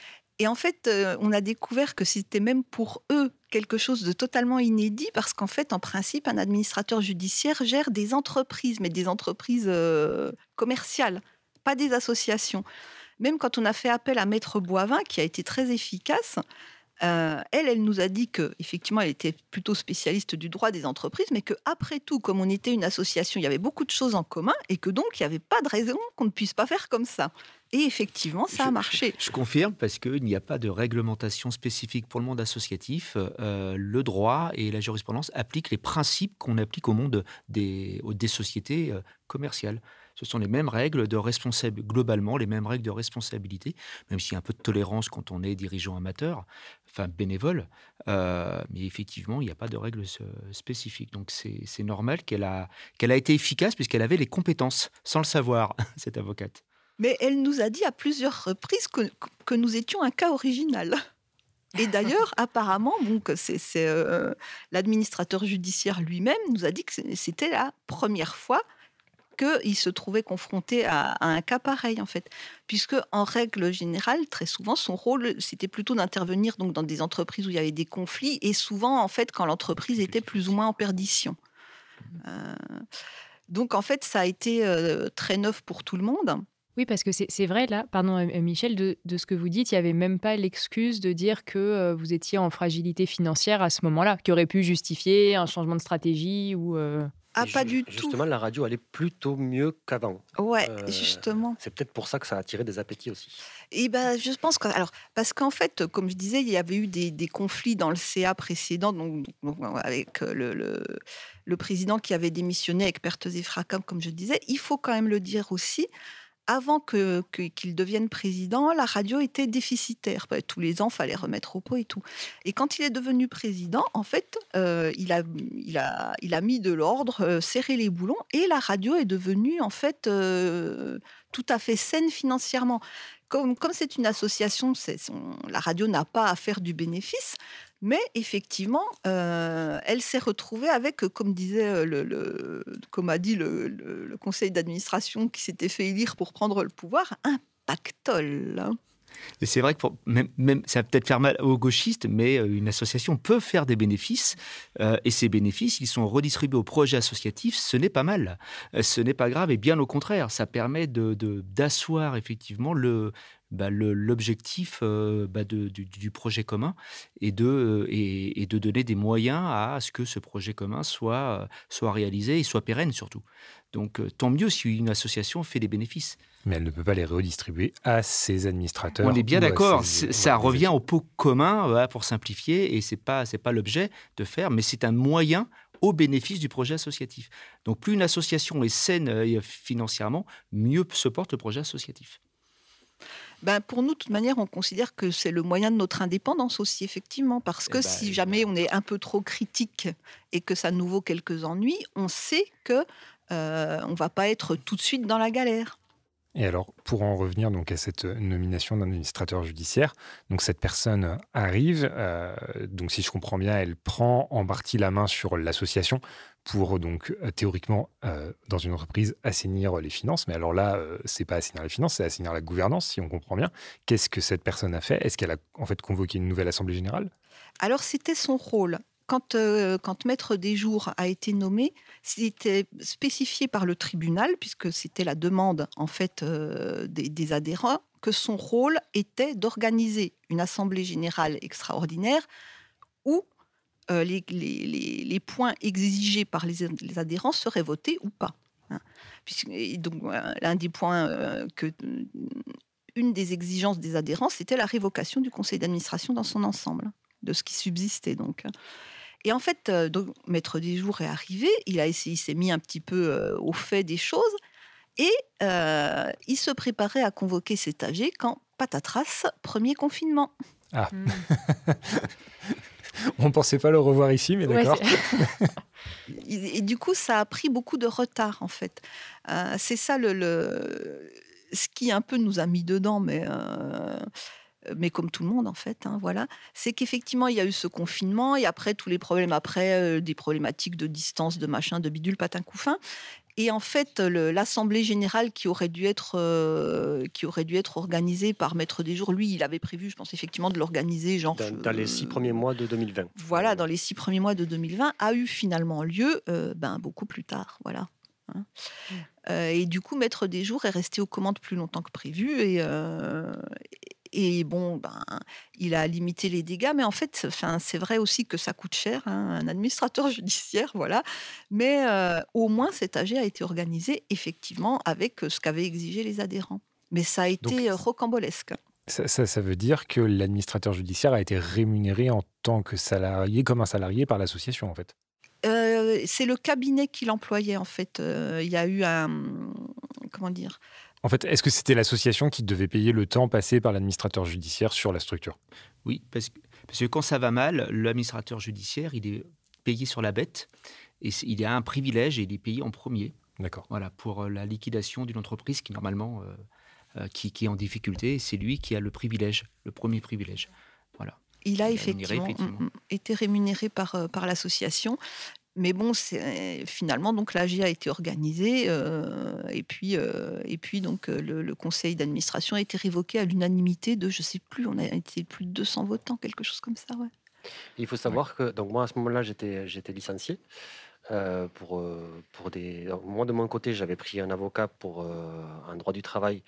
Et en fait, euh, on a découvert que c'était même pour eux quelque chose de totalement inédit parce qu'en fait, en principe, un administrateur judiciaire gère des entreprises, mais des entreprises commerciales, pas des associations. Même quand on a fait appel à Maître Boivin, qui a été très efficace, euh, elle, elle nous a dit que effectivement, elle était plutôt spécialiste du droit des entreprises, mais que après tout, comme on était une association, il y avait beaucoup de choses en commun et que donc il n'y avait pas de raison qu'on ne puisse pas faire comme ça. Et effectivement, ça a marché. Je, confirme parce qu'il n'y a pas de réglementation spécifique pour le monde associatif. Euh, le droit et la jurisprudence appliquent les principes qu'on applique au monde des, des sociétés euh, commerciales ce sont les mêmes règles de responsabilité, globalement, les mêmes règles de responsabilité, même s'il y a un peu de tolérance quand on est dirigeant amateur, enfin bénévole, euh, mais effectivement, il n'y a pas de règles spécifiques. Donc c'est normal qu'elle a, qu'elle a été efficace puisqu'elle avait les compétences, sans le savoir, cette avocate. Mais elle nous a dit à plusieurs reprises que, que nous étions un cas original. Et d'ailleurs, apparemment, donc c'est euh, l'administrateur judiciaire lui-même nous a dit que c'était la première fois qu'il se trouvait confronté à, un cas pareil, en fait. Puisque, en règle générale, très souvent, son rôle, c'était plutôt d'intervenir donc dans des entreprises où il y avait des conflits, et souvent, en fait, quand l'entreprise était plus ou moins en perdition. Euh, donc, en fait, ça a été euh, très neuf pour tout le monde. Oui, parce que c'est vrai, là, pardon euh, Michel, de, ce que vous dites, il n'y avait même pas l'excuse de dire que vous étiez en fragilité financière à ce moment-là, qui aurait pu justifier un changement de stratégie ou... Ah, pas du tout. Justement, la radio allait plutôt mieux qu'avant. Ouais, euh, justement. C'est peut-être pour ça que ça a attiré des appétits aussi. Et ben, je pense que, alors, parce qu'en fait, comme je disais, il y avait eu des, conflits dans le CA précédent, donc, avec euh, le, le, président qui avait démissionné avec pertes et fracas, comme je disais. Il faut quand même le dire aussi avant que, qu'il devienne président, la radio était déficitaire. Bah, tous les ans, fallait remettre au pot et tout. Et quand il est devenu président, en fait, euh, il, a, il, a, il a mis de l'ordre, euh, serré les boulons, et la radio est devenue, en fait, euh, tout à fait saine financièrement. Comme, comme c'est une association, la radio n'a pas à faire du bénéfice, mais effectivement, euh, elle s'est retrouvée avec, comme disait euh, le, comme a dit le, conseil d'administration qui s'était fait élire pour prendre le pouvoir, un pactole. Hein. Et c'est vrai que ça va peut-être faire mal aux gauchistes, mais euh, une association peut faire des bénéfices. et ces bénéfices, ils sont redistribués aux projets associatifs. Ce n'est pas mal. ce n'est pas grave. Et bien au contraire, ça permet d'asseoir de, effectivement le, bah, l'objectif bah, du, projet commun et de, et, de donner des moyens à ce que ce projet commun soit, soit réalisé et soit pérenne surtout. Donc tant mieux si une association fait des bénéfices. Mais elle ne peut pas les redistribuer à ses administrateurs. On est bien d'accord. Ça revient au pot commun pour simplifier et c'est pas c'est pas l'objet de faire, mais c'est un moyen au bénéfice du projet associatif. Donc plus une association est saine euh, financièrement, mieux se porte le projet associatif. Ben pour nous, de toute manière, on considère que c'est le moyen de notre indépendance aussi, effectivement, parce que eh ben, si jamais on est un peu trop critique et que ça nous vaut quelques ennuis, on sait que euh, on va pas être tout de suite dans la galère. Et alors, pour en revenir donc à cette nomination d'administrateur judiciaire, donc cette personne arrive, euh, donc si je comprends bien, elle prend en partie la main sur l'association pour donc euh, théoriquement euh, dans une entreprise assainir les finances. Mais alors là, c'est pas assainir les finances, c'est assainir la gouvernance, si on comprend bien. Qu'est-ce que cette personne a fait? Est-ce qu'elle a en fait convoqué une nouvelle assemblée générale? Alors c'était son rôle quand, euh, quand Maître jours a été nommé, c'était spécifié par le tribunal, puisque c'était la demande en fait euh, des, adhérents, que son rôle était d'organiser une assemblée générale extraordinaire où euh, les, les, points exigés par les, adhérents seraient votés ou pas. Hein. donc l'un des points que une des exigences des adhérents, c'était la révocation du conseil d'administration dans son ensemble, de ce qui subsistait donc. Et en fait, euh, donc, Maître jours est arrivé, il, a essayé, il s'est mis un petit peu euh, au fait des choses, et euh, il se préparait à convoquer cet âgé quand, patatras, premier confinement. Ah. Hmm. On ne pensait pas le revoir ici, mais d'accord. et, du coup, ça a pris beaucoup de retard, en fait. c'est ça le, le, ce qui un peu nous a mis dedans, mais euh, mais comme tout le monde en fait, hein, voilà, c'est qu'effectivement il y a eu ce confinement et après tous les problèmes après, euh, des problématiques de distance, de machin, de bidule, patin couffin. Et en fait, l'assemblée générale qui aurait dû être euh, qui aurait dû être organisée par Maître des Jours, lui, il avait prévu, je pense effectivement, de l'organiser genre dans, les six premiers mois de 2020. Voilà, dans les six premiers mois de 2020, a eu finalement lieu, ben beaucoup plus tard, voilà. Hein. Mmh. et du coup, Maître des Jours est resté aux commandes plus longtemps que prévu et, et bon, ben, il a limité les dégâts, mais en fait, enfin, c'est vrai aussi que ça coûte cher, hein, un administrateur judiciaire, voilà. Mais euh, au moins, cet AG a été organisé effectivement avec euh, ce qu'avaient exigé les adhérents. Mais ça a été euh, rocambolesque. Ça, ça, veut dire que l'administrateur judiciaire a été rémunéré en tant que salarié, comme un salarié par l'association, en fait? c'est le cabinet qui l'employait en fait. Il y a eu un comment dire en fait, est-ce que c'était l'association qui devait payer le temps passé par l'administrateur judiciaire sur la structure? Oui, parce que, quand ça va mal, l'administrateur judiciaire, il est payé sur la bête et il a un privilège et il est payé en premier. D'accord. Voilà, pour euh, la liquidation d'une entreprise qui, normalement, euh, euh, qui, est en difficulté, c'est lui qui a le privilège, le premier privilège. Voilà. Il a effectivement, mm, mm, été rémunéré par, par l'association. Mais bon, c'est finalement donc l'AG a été organisé euh, et puis euh, et puis donc euh, le, conseil d'administration a été révoqué à l'unanimité de je sais plus, on a été plus de 200 votants, quelque chose comme ça, ouais. Il faut savoir que donc moi à ce moment-là j'étais j'étais licencié. pour, pour des... moi, de mon côté, j'avais pris un avocat pour un droit du travail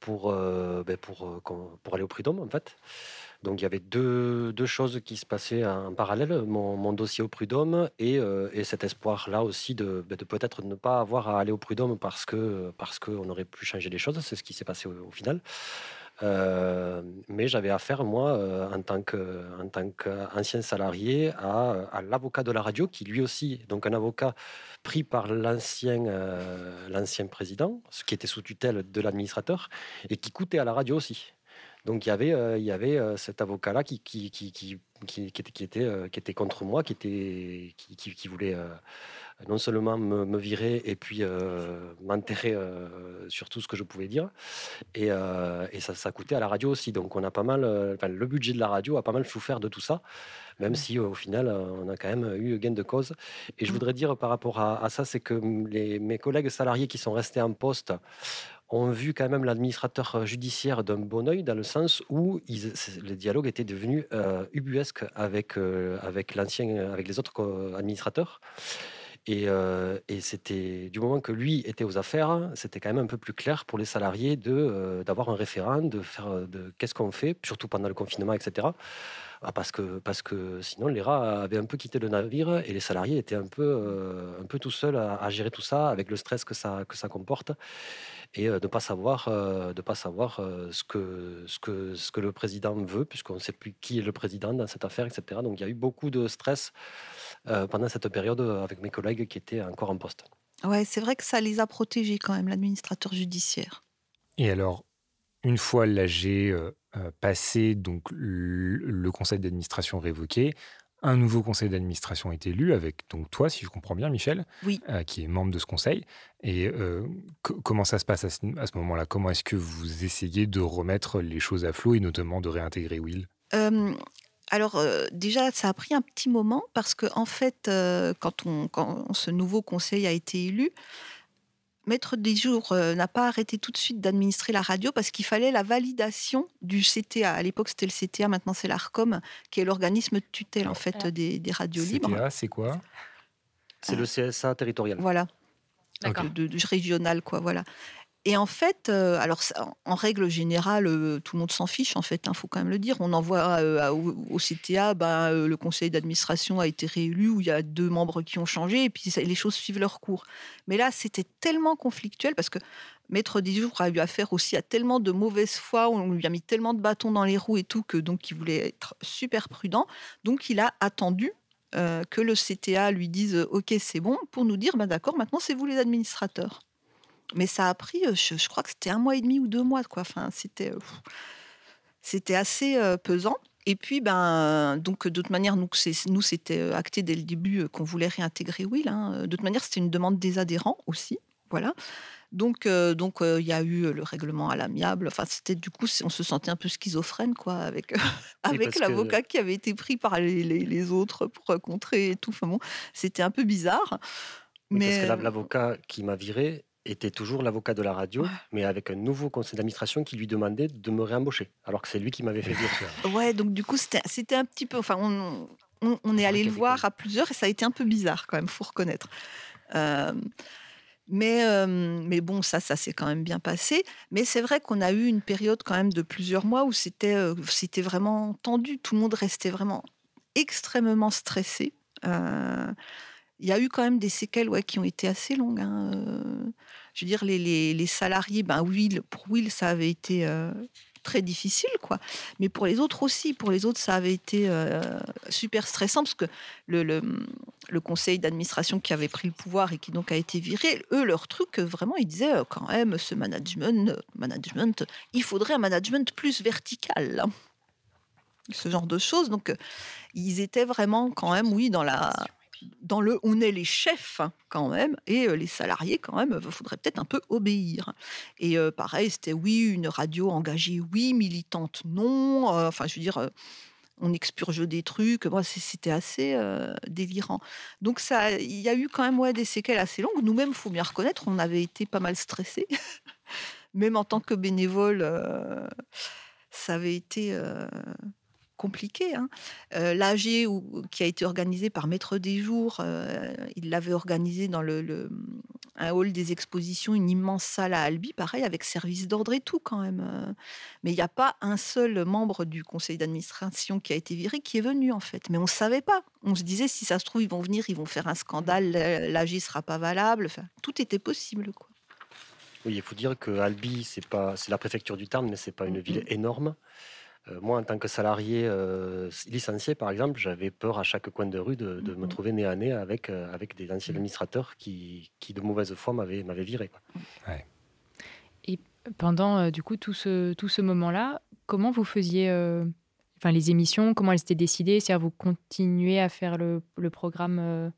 pour, ben, pour, pour aller au prud'homme, en fait. Donc il y avait deux, choses qui se passaient en parallèle, mon, dossier au prud'homme et, euh, cet espoir-là aussi de, ben, de peut-être ne pas avoir à aller au prud'homme parce que parce qu'on aurait pu changer les choses. C'est ce qui s'est passé au, final. Euh, mais j'avais affaire, moi, euh, en tant qu'ancien salarié, à, l'avocat de la radio, qui lui aussi, donc un avocat pris par l'ancien l'ancien président, ce qui était sous tutelle de l'administrateur, et qui coûtait à la radio aussi. Donc il y avait, euh, il y avait euh, cet avocat-là qui, qui, qui, qui, qui, était, qui, était, euh, qui était contre moi, qui, était, qui, qui voulait non seulement me, me, virer et puis m'enterrer sur tout ce que je pouvais dire. Et, et ça, ça coûtait à la radio aussi. Donc on a pas mal, le budget de la radio a pas mal souffert de tout ça, même si au final on a quand même eu gain de cause. Et je voudrais dire par rapport à, à ça, c'est que les, mes collègues salariés qui sont restés en poste ont vu quand même l'administrateur euh, judiciaire d'un bon oeil, dans le sens où le dialogue était devenu euh, ubuesque avec, euh, avec, l'ancien, avec les autres administrateurs. Et, c'était du moment que lui était aux affaires, c'était quand même un peu plus clair pour les salariés de d'avoir un référent, de faire de qu'est-ce qu'on fait, surtout pendant le confinement, etc. Ah, parce, que, parce que sinon, les rats avaient un peu quitté le navire et les salariés étaient un peu, un peu tout seuls à, gérer tout ça avec le stress que ça, que ça comporte et de ne pas savoir, de pas savoir ce, que, ce, que, ce que le président veut, puisqu'on ne sait plus qui est le président dans cette affaire, etc. Donc il y a eu beaucoup de stress pendant cette période avec mes collègues qui étaient encore en poste. Ouais, c'est vrai que ça les a protégés quand même, l'administrateur judiciaire. Et alors, une fois l'AG euh, passé donc le, conseil d'administration révoqué, un nouveau conseil d'administration est élu avec donc toi, si je comprends bien, Michel, euh, qui est membre de ce conseil. Et euh, comment ça se passe à ce, moment-là? Comment est-ce que vous essayez de remettre les choses à flot et notamment de réintégrer Will? Alors déjà, ça a pris un petit moment parce que en fait, quand, on, quand ce nouveau conseil a été élu, Maître des Jours euh, n'a pas arrêté tout de suite d'administrer la radio parce qu'il fallait la validation du CTA. À l'époque, c'était le CTA, maintenant c'est l'ARCOM, qui est l'organisme de tutelle en fait des, radios libres. CTA, c'est quoi? C'est le CSA territorial. Voilà. De, de, régional, quoi. Voilà. Et en fait, euh, alors en règle générale, euh, tout le monde s'en fiche. En fait, il hein, faut quand même le dire. On envoie euh, au, CTA, ben, le conseil d'administration a été réélu, où il y a deux membres qui ont changé, et puis les choses suivent leur cours. Mais là, c'était tellement conflictuel parce que Maître jours a eu affaire aussi à tellement de mauvaise foi, on lui a mis tellement de bâtons dans les roues et tout que donc il voulait être super prudent. Donc il a attendu que le CTA lui dise OK, c'est bon, pour nous dire bah, d'accord, maintenant c'est vous les administrateurs. Mais ça a pris, euh, je, crois que c'était un mois et demi ou deux mois, quoi. Enfin, c'était, euh, c'était assez euh, pesant. Et puis, ben, donc, de toute manière, nous, c'était acté dès le début qu'on voulait réintégrer Will. Hein. De toute manière, c'était une demande des adhérents aussi. Voilà. Donc, donc, il y a eu le règlement à l'amiable. Enfin, c'était du coup, on se sentait un peu schizophrène, quoi, avec, avec l'avocat qui avait été pris par les, les, autres pour contrer et tout. Enfin, bon, c'était un peu bizarre. mais parce que l'avocat qui m'a viré, était toujours l'avocat de la radio, mais avec un nouveau conseil d'administration qui lui demandait de me réembaucher, alors que c'est lui qui m'avait fait dire. Ouais, donc du coup, c'était un petit peu. Enfin, on, on, est allé le voir à plusieurs et ça a été un peu bizarre quand même, faut reconnaître. Euh, mais, euh, mais bon, ça, ça s'est quand même bien passé. Mais c'est vrai qu'on a eu une période quand même de plusieurs mois où c'était euh, c'était vraiment tendu. Tout le monde restait vraiment extrêmement stressé. Il y a eu quand même des séquelles ouais, qui ont été assez longues. Hein, je veux dire, les, les, salariés, ben Will, pour Will, ça avait été euh, très difficile, quoi. Mais pour les autres aussi, pour les autres, ça avait été euh, super stressant parce que le, le, conseil d'administration qui avait pris le pouvoir et qui donc a été viré, eux, leur truc, vraiment, ils disaient euh, quand même, ce management, management, il faudrait un management plus vertical. Hein. Ce genre de choses. Donc, ils étaient vraiment quand même, oui, dans la dans le on est les chefs hein, quand même et euh, les salariés quand même, il faudrait peut-être un peu obéir. Et euh, pareil, c'était oui, une radio engagée, oui, militante, non. Euh, enfin, je veux dire, on expurge des trucs. Moi, c'était assez délirant. Donc ça, il y a eu quand même ouais, des séquelles assez longues. Nous-mêmes, faut bien reconnaître, on avait été pas mal stressés, même en tant que bénévole. ça avait été compliqué. Hein. Euh, L'AG qui a été organisé par Maître des Jours, euh, il l'avait organisé dans le, un hall des expositions, une immense salle à Albi, pareil, avec service d'ordre et tout quand même. Euh. Mais il n'y a pas un seul membre du conseil d'administration qui a été viré qui est venu en fait. Mais on ne savait pas. On se disait, si ça se trouve, ils vont venir, ils vont faire un scandale, l'AG ne sera pas valable. Enfin, tout était possible. Quoi. Oui, il faut dire que Albi, c'est pas, c'est la préfecture du Tarn, mais c'est pas une mm-hmm. ville énorme. Euh, moi, en tant que salarié euh, licencié, par exemple, j'avais peur à chaque coin de rue de, me mmh trouver nez à nez avec, euh, avec des anciens mmh. administrateurs qui, qui de mauvaise foi, m'avaient viré. Et pendant du coup tout ce, tout ce moment-là, comment vous faisiez enfin, les émissions Comment elles étaient décidées? C'est-à-dire vous continuez à faire le, le programme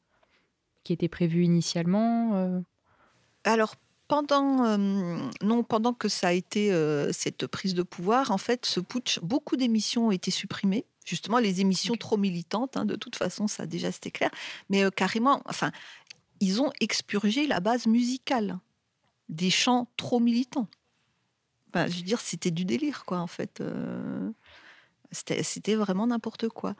qui était prévu initialement Alors pendant, euh, non, pendant que ça a été euh, cette prise de pouvoir, en fait, ce putsch, beaucoup d'émissions ont été supprimées. Justement, les émissions trop militantes, hein, de toute façon, ça déjà c'était clair. Mais euh, carrément, enfin, ils ont expurgé la base musicale des chants trop militants. je veux dire, c'était du délire, quoi, en fait. c'était vraiment n'importe quoi.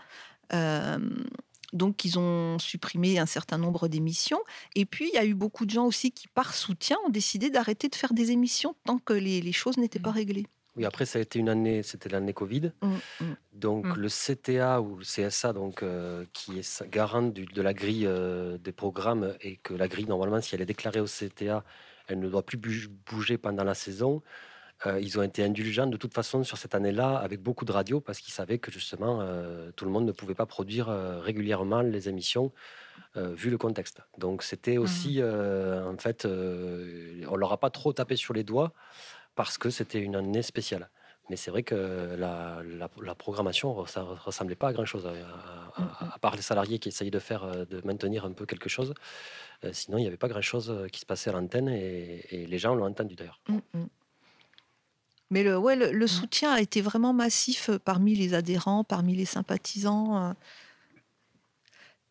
Donc, ils ont supprimé un certain nombre d'émissions. Et puis, il y a eu beaucoup de gens aussi qui, par soutien, ont décidé d'arrêter de faire des émissions tant que les, choses n'étaient pas réglées. Oui, après, ça a été une année, c'était l'année Covid. Mmh, mmh. Donc, mmh. le CTA ou le CSA, donc, euh, qui est garant de la grille euh, des programmes, et que la grille, normalement, si elle est déclarée au CTA, elle ne doit plus bouger pendant la saison. Euh, ils ont été indulgents de toute façon sur cette année-là avec beaucoup de radios parce qu'ils savaient que justement euh, tout le monde ne pouvait pas produire euh, régulièrement les émissions vu le contexte. Donc c'était mmh. aussi en fait on leur a pas trop tapé sur les doigts parce que c'était une année spéciale. Mais c'est vrai que la, la, programmation ça ressemblait pas à grand chose, à, mmh, part les salariés qui essayaient de faire, de maintenir un peu quelque chose. sinon, il n'y avait pas grand chose qui se passait à l'antenne et, les gens l'ont entendu d'ailleurs. Mmh, mais le, ouais, le, mmh. soutien a été vraiment massif euh, parmi les adhérents, parmi les sympathisants. Euh.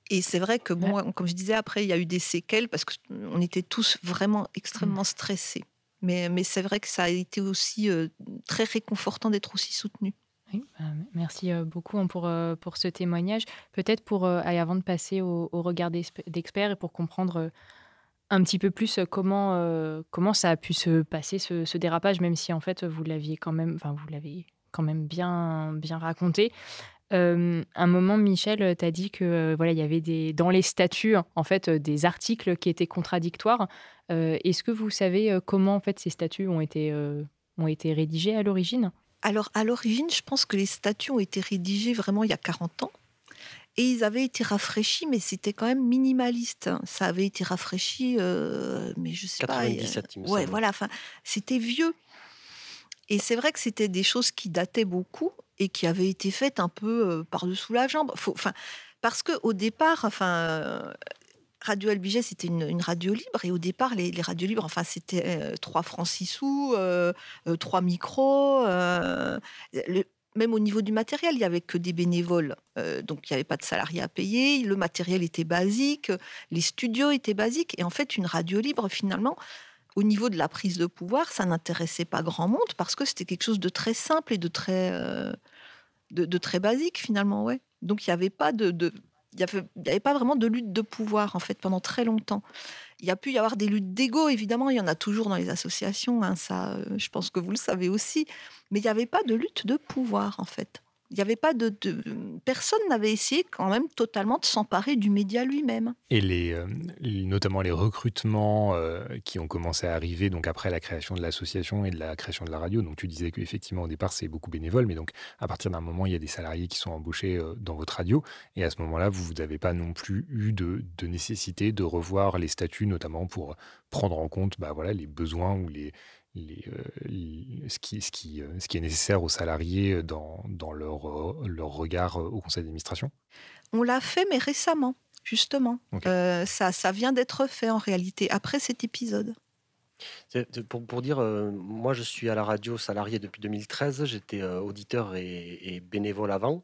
Et c'est vrai que, bon, comme je disais, après, il y a eu des séquelles parce qu'on était tous vraiment extrêmement mmh. stressés. Mais, mais c'est vrai que ça a été aussi euh, très réconfortant d'être aussi soutenu. Oui, bah, merci beaucoup hein, pour, pour ce témoignage. Peut-être pour, avant de passer au, au regard d'experts et pour comprendre un petit peu plus comment, euh, comment ça a pu se passer, ce, dérapage, même si en fait vous l'aviez quand même, enfin vous l'avez quand même bien, bien raconté. Euh, un moment, Michel, tu as dit que euh, voilà, il y avait des, dans les statuts en fait des articles qui étaient contradictoires. Est-ce que vous savez comment en fait ces statuts ont été, ont été rédigés à l'origine? Alors à l'origine, je pense que les statuts ont été rédigés vraiment il y a 40 ans. Et ils avaient été rafraîchis, mais c'était quand même minimaliste. Hein. Ça avait été rafraîchi, euh, mais je sais pas. 97, il me Ouais, voilà. Enfin, c'était vieux. Et c'est vrai que c'était des choses qui dataient beaucoup et qui avaient été faites un peu euh, par-dessous la jambe. Enfin, parce que au départ, enfin. Radio LBG, c'était une, radio libre. Et au départ, les, radios libres, enfin, c'était euh, 3 francs 6 sous, 3 micros. Le, même au niveau du matériel, il n'y avait que des bénévoles, euh, donc il n'y avait pas de salariés à payer, le matériel était basique, les studios étaient basiques, et en fait, une radio libre, finalement, au niveau de la prise de pouvoir, ça n'intéressait pas grand monde parce que c'était quelque chose de très simple et de très, euh, de, très basique, finalement, ouais. Donc il n'y avait pas de, n'y avait, pas vraiment de lutte de pouvoir en fait pendant très longtemps. Il y a pu y avoir des luttes d'ego, évidemment, il y en a toujours dans les associations, hein, ça, euh, je pense que vous le savez aussi, mais il n'y avait pas de lutte de pouvoir en fait. Il n'y avait pas de, Personne n'avait essayé quand même totalement de s'emparer du média lui-même. Et les, euh, notamment les recrutements euh, qui ont commencé à arriver donc après la création de l'association et de la création de la radio. Donc tu disais qu'effectivement au départ c'est beaucoup bénévole, mais donc à partir d'un moment il y a des salariés qui sont embauchés euh, dans votre radio. Et à ce moment-là, vous n'avez pas non plus eu de, nécessité de revoir les statuts, notamment pour prendre en compte bah, voilà, les besoins ou les, euh, ce, qui, ce, qui, euh, ce qui est nécessaire aux salariés dans, dans leur, euh, leur regard au conseil d'administration? On l'a fait, mais récemment, justement. ça, ça vient d'être fait en réalité, après cet épisode. Pour, pour, dire, moi je suis à la radio salarié depuis 2013, j'étais auditeur et, et, bénévole avant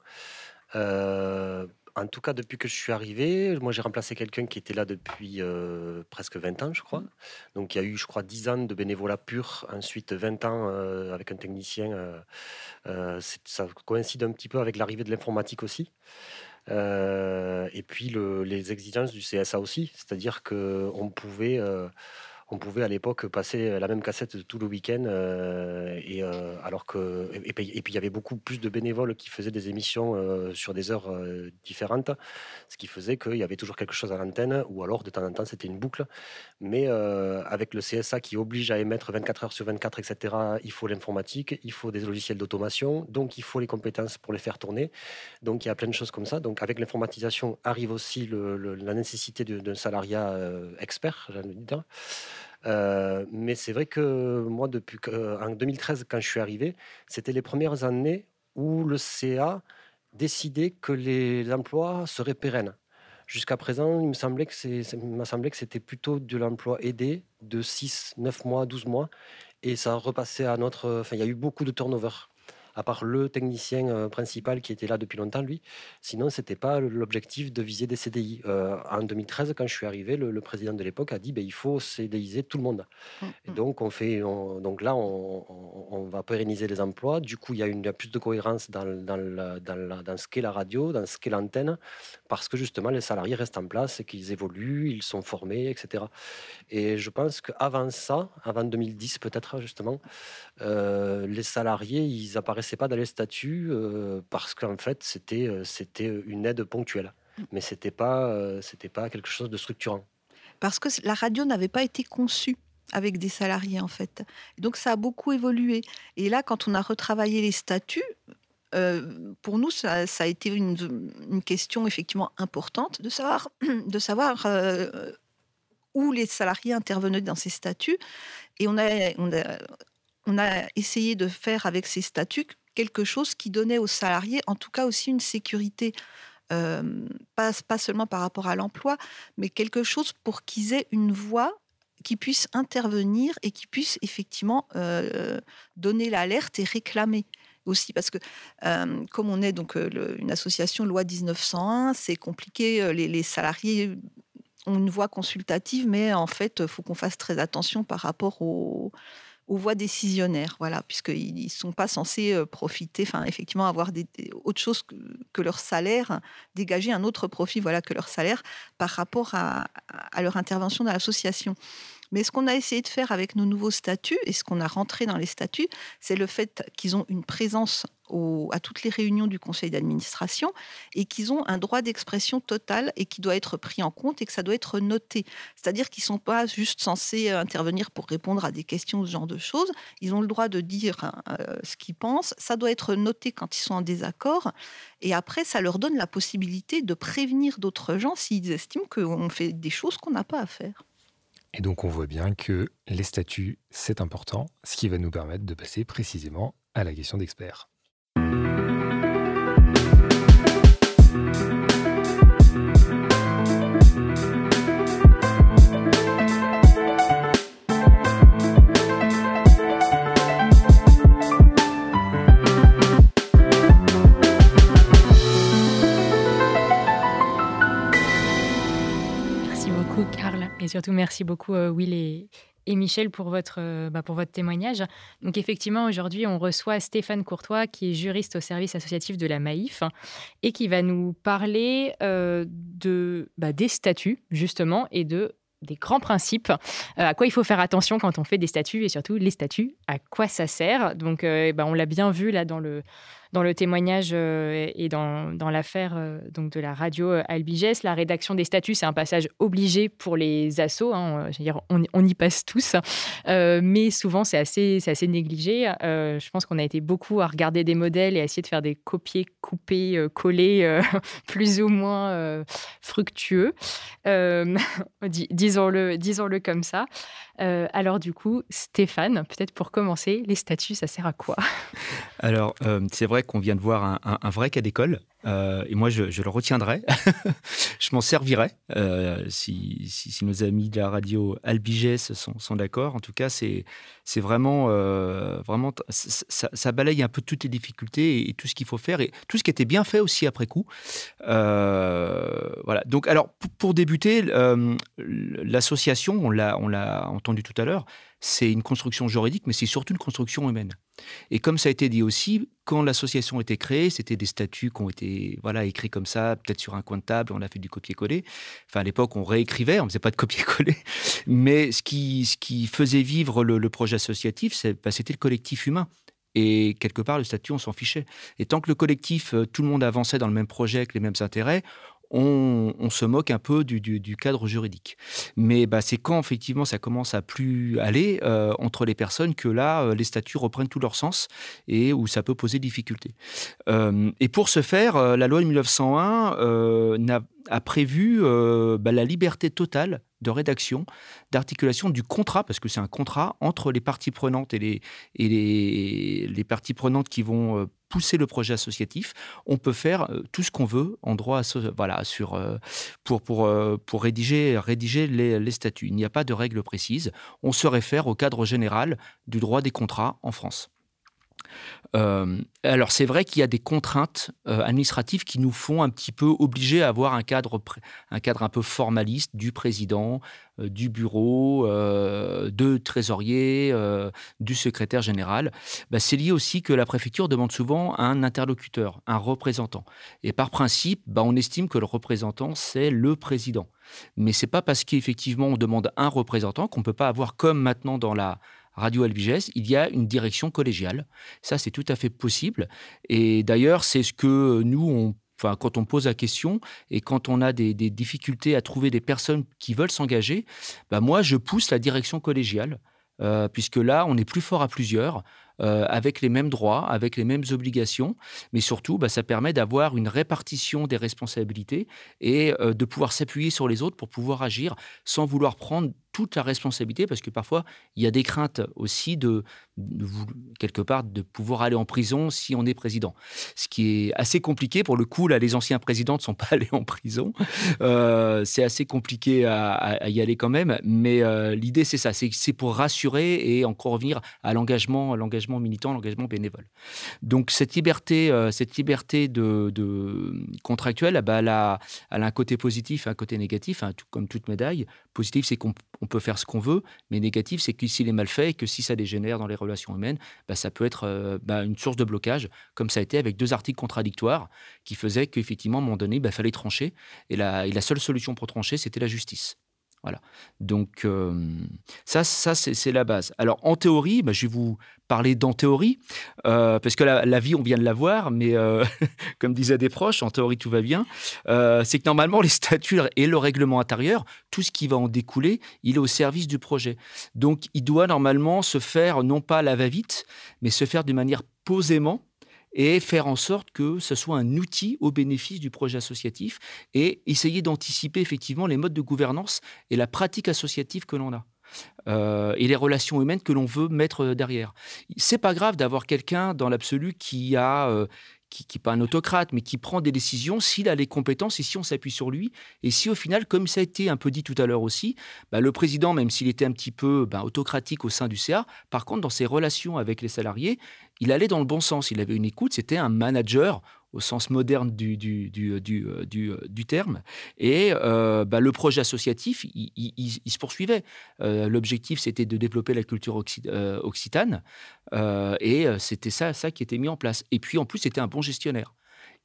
en tout cas, depuis que je suis arrivé, moi j'ai remplacé quelqu'un qui était là depuis euh, presque 20 ans, je crois. Mmh. Donc il y a eu, je crois, 10 ans de bénévolat pur, ensuite 20 ans euh, avec un technicien. Euh, ça coïncide un petit peu avec l'arrivée de l'informatique aussi. et puis les exigences du CSA aussi, c'est-à-dire qu'on pouvait on pouvait à l'époque passer la même cassette tout le week-end. Euh, et, euh, alors que, et, puis il y avait beaucoup plus de bénévoles qui faisaient des émissions euh, sur des heures différentes, ce qui faisait qu'il y avait toujours quelque chose à l'antenne, ou alors de temps en temps c'était une boucle. Mais avec le CSA qui oblige à émettre 24 heures sur 24, etc., il faut l'informatique, il faut des logiciels d'automation, donc il faut les compétences pour les faire tourner. Donc il y a plein de choses comme ça. Donc avec l'informatisation arrive aussi la nécessité d'un salariat expert, de dire. Euh, mais c'est vrai que moi, depuis en 2013, quand je suis arrivé, c'était les premières années où le CA décidait que les emplois seraient pérennes. Jusqu'à présent, il me semblait que c'était plutôt de l'emploi aidé de 6, 9 mois, 12 mois, et ça repassait à notre. Enfin, il y a eu beaucoup de turnover à part le technicien euh, principal qui était là depuis longtemps, lui. Sinon, ce n'était pas l'objectif de viser des CDI. Euh, en 2013, quand je suis arrivé, le, président de l'époque a dit ben, il faut CDIser tout le monde. Mmh, Et mmh. donc, on fait, donc là, on, va pérenniser les emplois. Du coup, il y a, une, plus de cohérence dans, dans, dans ce qu'est la radio, dans ce qu'est l'antenne, parce que justement, les salariés restent en place, qu'ils évoluent, ils sont formés, etc. Et je pense qu'avant ça, avant 2010 peut-être justement, euh, les salariés, ils pas dans les statuts euh, parce qu'en fait, c'était euh, c'était une aide ponctuelle, mmh. mais c'était pas c'était pas quelque chose de structurant. Parce que la radio n'avait pas été conçue avec des salariés en fait. Donc ça a beaucoup évolué. Et là, quand on a retravaillé les statuts, pour nous, ça, a été une, une, question effectivement importante de savoir, de savoir où les salariés intervenaient dans ces statuts. Et on a, on a, on a essayé de faire avec ces statuts quelque chose qui donnait aux salariés, en tout cas aussi une sécurité, pas, seulement par rapport à l'emploi, mais quelque chose pour qu'ils aient une voix qui puisse intervenir et qui puisse effectivement donner l'alerte et réclamer aussi parce que comme on est donc une association loi 1901, c'est compliqué. Les, salariés une voix consultative, mais en fait, faut qu'on fasse très attention par rapport aux, voix décisionnaires, voilà, puisqu'ils ne sont pas censés euh, profiter, enfin, effectivement, avoir autre chose que, leur salaire, dégager un autre profit, voilà, que leur salaire par rapport à leur intervention dans l'association. Mais ce qu'on a essayé de faire avec nos nouveaux statuts et ce qu'on a rentré dans les statuts, c'est le fait qu'ils ont une présence à toutes les réunions du conseil d'administration et qu'ils ont un droit d'expression total et qui doit être pris en compte et que ça doit être noté. C'est-à-dire qu'ils ne sont pas juste censés intervenir pour répondre à des questions, ce genre de choses. Ils ont le droit de dire euh, ce qu'ils pensent. Ça doit être noté quand ils sont en désaccord. Et après, ça leur donne la possibilité de prévenir d'autres gens s'ils estiment qu'on fait des choses qu'on n'a pas à faire. Et donc on voit bien que les statuts, c'est important, ce qui va nous permettre de passer précisément à la question d'expert. Surtout, merci beaucoup, euh, Will et, Michel, pour votre, euh, bah, pour votre témoignage. Donc, effectivement, aujourd'hui, on reçoit Stéphane Courtois, qui est juriste au service associatif de la Maïf, et qui va nous parler euh, de, bah, des statuts, justement, et de des grands principes, à quoi il faut faire attention quand on fait des statuts et surtout les statuts, à quoi ça sert. Donc, bah, on l'a bien vu là dans le, dans le témoignage euh, et dans, dans l'affaire euh, donc de la radio euh, Albiges, la rédaction des statuts, c'est un passage obligé pour les assos. Hein, on, y passe tous, mais souvent c'est assez, assez négligé. je pense qu'on a été beaucoup à regarder des modèles et à essayer de faire des copier, couper, coller, plus ou moins fructueux. disons-le, disons-le comme ça. Alors du coup, Stéphane, peut-être pour commencer, les statuts, ça sert à quoi? Alors, c'est vrai qu'on vient de voir un, vrai cas d'école. Euh, et moi, je, le retiendrai. je m'en servirai euh, si, nos amis de la radio Albiges sont, d'accord. En tout cas, c'est vraiment, euh, vraiment ça, balaye un peu toutes les difficultés et, tout ce qu'il faut faire et tout ce qui était bien fait aussi après coup. voilà. Donc, alors, pour débuter, l'association, on l'a entendu tout à l'heure, c'est une construction juridique, mais c'est surtout une construction humaine. Et comme ça a été dit aussi, quand l'association a été créée, c'était des statuts qui ont été voilà, écrits comme ça, peut-être sur un coin de table, on a fait du copier-coller. Enfin, à l'époque, on réécrivait, on ne faisait pas de copier-coller. Mais ce qui, ce qui faisait vivre le, projet associatif, bah, c'était le collectif humain. Et quelque part, le statut, on s'en fichait. Et tant que le collectif, euh, tout le monde avançait dans le même projet avec les mêmes intérêts, on, se moque un peu du, cadre juridique. Mais bah, c'est quand effectivement ça commence à plus aller euh, entre les personnes que là, euh, les statuts reprennent tout leur sens et où ça peut poser difficulté. Euh, et pour ce faire, la loi de 1901 a, prévu bah, la liberté totale de rédaction, d'articulation du contrat, parce que c'est un contrat entre les parties prenantes et les, parties prenantes qui vont euh, pousser le projet associatif. On peut faire euh, tout ce qu'on veut en droit, sur, euh, pour, rédiger les, les statuts. Il n'y a pas de règles précises. On se réfère au cadre général du droit des contrats en France. Euh, alors c'est vrai qu'il y a des contraintes euh, administratives qui nous font un petit peu obliger à avoir un cadre, un cadre un peu formaliste du président, euh, du bureau, de trésorier, du secrétaire général. Bah, c'est lié aussi que la préfecture demande souvent un interlocuteur, un représentant. Et par principe, bah, on estime que le représentant, c'est le président. Mais c'est pas parce qu'effectivement on demande un représentant qu'on peut pas avoir comme maintenant dans la Radio Albiges, il y a une direction collégiale. Ça, c'est tout à fait possible. Et d'ailleurs, c'est ce que nous, quand on pose la question et quand on a des, difficultés à trouver des personnes qui veulent s'engager, bah moi, je pousse la direction collégiale, euh, puisque là, on est plus fort à plusieurs. Euh, avec les mêmes droits, avec les mêmes obligations, mais surtout, bah, ça permet d'avoir une répartition des responsabilités et euh, de pouvoir s'appuyer sur les autres pour pouvoir agir sans vouloir prendre toute la responsabilité, parce que parfois, il y a des craintes aussi de, quelque part, de pouvoir aller en prison si on est président. Ce qui est assez compliqué. Pour le coup, là, les anciens présidents ne sont pas allés en prison. Euh, c'est assez compliqué à, y aller quand même. Mais euh, l'idée, c'est ça. C'est pour rassurer et encore revenir à l'engagement, l'engagement militant, l'engagement bénévole. Donc, cette liberté, euh, cette liberté de, contractuelle, bah, elle, a, un côté positif un côté négatif, hein, comme toute médaille. Positif, c'est qu'on on peut faire ce qu'on veut, mais négatif, c'est que s'il est mal fait et que si ça dégénère dans les relations humaines, bah, ça peut être euh, bah, une source de blocage, comme ça a été avec deux articles contradictoires qui faisaient qu'effectivement, à un moment donné, il bah, fallait trancher. Et la, et la seule solution pour trancher, c'était la justice. Voilà. Donc, euh, ça, ça c'est la base. Alors, en théorie, bah, je vais vous parler d'en théorie, euh, parce que la, vie, on vient de la voir, mais euh, comme disaient des proches, en théorie, tout va bien. c'est que normalement, les statuts et le règlement intérieur, tout ce qui va en découler, il est au service du projet. Donc, il doit normalement se faire, non pas à la va-vite, mais se faire de manière posément et faire en sorte que ce soit un outil au bénéfice du projet associatif et essayer d'anticiper effectivement les modes de gouvernance et la pratique associative que l'on a. Euh, et les relations humaines que l'on veut mettre derrière. C'est pas grave d'avoir quelqu'un dans l'absolu qui a euh, qui n'est pas un autocrate, mais qui prend des décisions s'il a les compétences et si on s'appuie sur lui. Et si au final, comme ça a été un peu dit tout à l'heure aussi, bah, le président, même s'il était un petit peu bah, autocratique au sein du CA, par contre, dans ses relations avec les salariés, il allait dans le bon sens. Il avait une écoute, c'était un manager au sens moderne du, du, du, du, euh, euh, terme. Et euh, bah, le projet associatif, il, se poursuivait. L'objectif, c'était de développer la culture occitane. et c'était ça, ça qui était mis en place. Et puis, en plus, c'était un bon gestionnaire.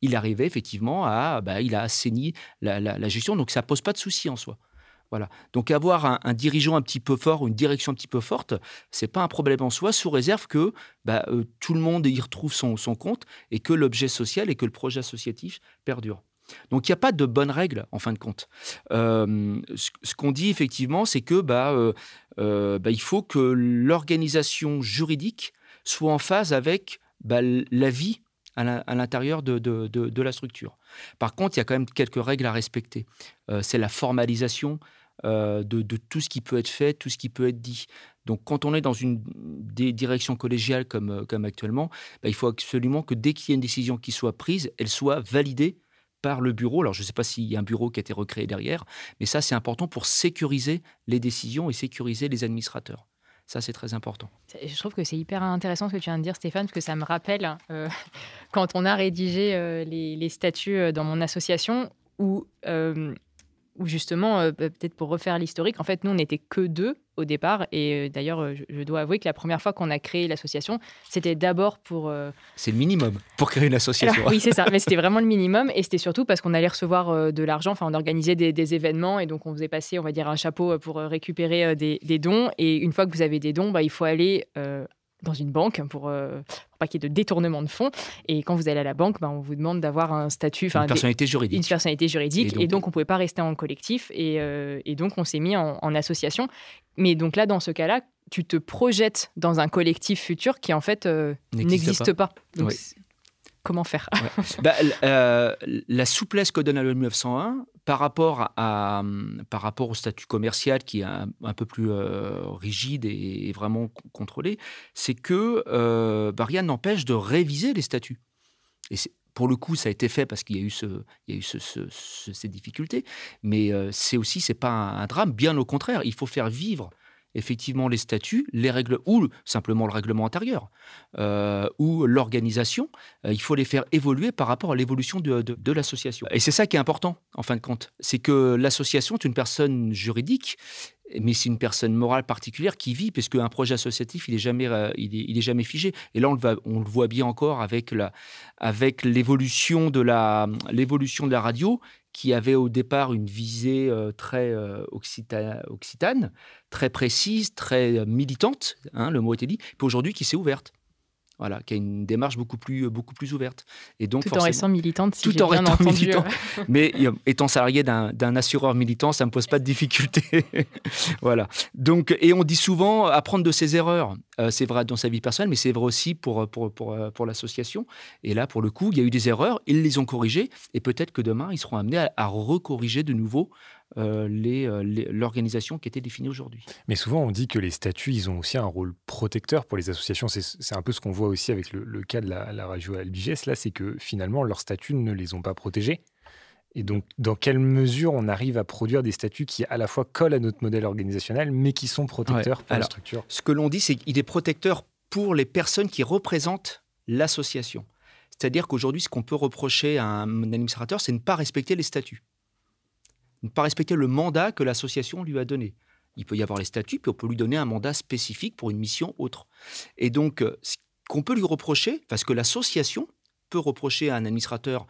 Il arrivait effectivement à... Bah, il a assaini la, la gestion, donc ça pose pas de souci en soi. Donc avoir un, dirigeant un petit peu fort ou une direction un petit peu forte, c'est pas un problème en soi, sous réserve que bah, euh, tout le monde y retrouve son, compte et que l'objet social et que le projet associatif perdure. Donc il n'y a pas de bonne règle en fin de compte. Euh, ce, qu'on dit effectivement, c'est que bah, euh, bah, il faut que l'organisation juridique soit en phase avec la vie à l'intérieur de, la structure. Par contre, il y a quand même quelques règles à respecter. c'est la formalisation euh, de, tout ce qui peut être fait, tout ce qui peut être dit. Donc quand on est dans une direction collégiale comme, euh, comme actuellement, bah, il faut absolument que dès qu'il y a une décision qui soit prise, elle soit validée par le bureau. Alors je ne sais pas s'il y a un bureau qui a été recréé derrière, mais ça c'est important pour sécuriser les décisions et sécuriser les administrateurs. Ça, c'est très important. Je trouve que c'est hyper intéressant ce que tu viens de dire, Stéphane, parce que ça me rappelle euh, quand on a rédigé les, les, statuts dans mon association, où ou justement, euh, peut-être pour refaire l'historique, en fait, nous, on n'était que deux au départ. Et euh, d'ailleurs, euh, je, dois avouer que la première fois qu'on a créé l'association, c'était d'abord pour... C'est le minimum pour créer une association. oui, c'est ça. Mais c'était vraiment le minimum. Et c'était surtout parce qu'on allait recevoir de l'argent. Enfin, on organisait des, événements. Et donc, on faisait passer, on va dire, un chapeau pour récupérer des, dons. Et une fois que vous avez des dons, bah, il faut aller dans une banque pour, euh, pour pas qu'il y ait de détournement de fonds. Et quand vous allez à la banque, ben, on vous demande d'avoir un statut, une personnalité juridique. Une personnalité juridique. Et donc, on ne pouvait pas rester en collectif. Et, euh, et donc, on s'est mis en, association. Mais donc là, dans ce cas-là, tu te projettes dans un collectif futur qui en fait euh, n'existe pas. Donc, comment faire? Bah, euh, La souplesse que donne la loi 1901 par rapport, à, par rapport au statut commercial qui est un, peu plus euh, rigide et, vraiment contrôlé, c'est que euh, bah, rien n'empêche de réviser les statuts. Et pour le coup, ça a été fait parce qu'il y a eu, ce, il y a eu ces difficultés, mais c'est aussi, c'est pas un, drame, bien au contraire, il faut faire vivre effectivement les statuts, les règles ou simplement le règlement intérieur euh, ou l'organisation, euh, il faut les faire évoluer par rapport à l'évolution de, l'association. Et c'est ça qui est important en fin de compte, c'est que l'association est une personne juridique. Mais c'est une personne morale particulière qui vit, parce qu'un projet associatif, il est jamais, euh, il est, jamais figé. Et là, on le, voit bien encore avec l'évolution de la radio, qui avait au départ une visée très occitane, très précise, très militante, hein, le mot était dit, puis aujourd'hui qui s'est ouverte voilà, qui a une démarche beaucoup plus, beaucoup plus ouverte. Et donc, tout en restant militante, si tout en restant militant. Mais étant salarié d'un assureur militant, ça ne me pose pas de difficulté. voilà. Donc, et on dit souvent apprendre de ses erreurs. Euh, c'est vrai dans sa vie personnelle, mais c'est vrai aussi pour, pour, pour, euh, pour l'association. Et là, pour le coup, il y a eu des erreurs, ils les ont corrigées, et peut-être que demain, ils seront amenés à, à recorriger de nouveau euh, euh, l'organisation qui était définie aujourd'hui. Mais souvent, on dit que les statuts, ils ont aussi un rôle protecteur pour les associations. C'est un peu ce qu'on voit aussi avec le, cas de la, la radio LBGS, là, c'est que finalement, leurs statuts ne les ont pas protégés. Et donc, dans quelle mesure on arrive à produire des statuts qui à la fois collent à notre modèle organisationnel, mais qui sont protecteurs pour la structure? Ce que l'on dit, c'est qu'il est protecteur pour les personnes qui représentent l'association. C'est-à-dire qu'aujourd'hui, ce qu'on peut reprocher à un administrateur, c'est ne pas respecter les statuts ne pas respecter le mandat que l'association lui a donné. Il peut y avoir les statuts, puis on peut lui donner un mandat spécifique pour une mission autre. Et donc, euh, ce qu'on peut lui reprocher, parce que l'association peut reprocher à un administrateur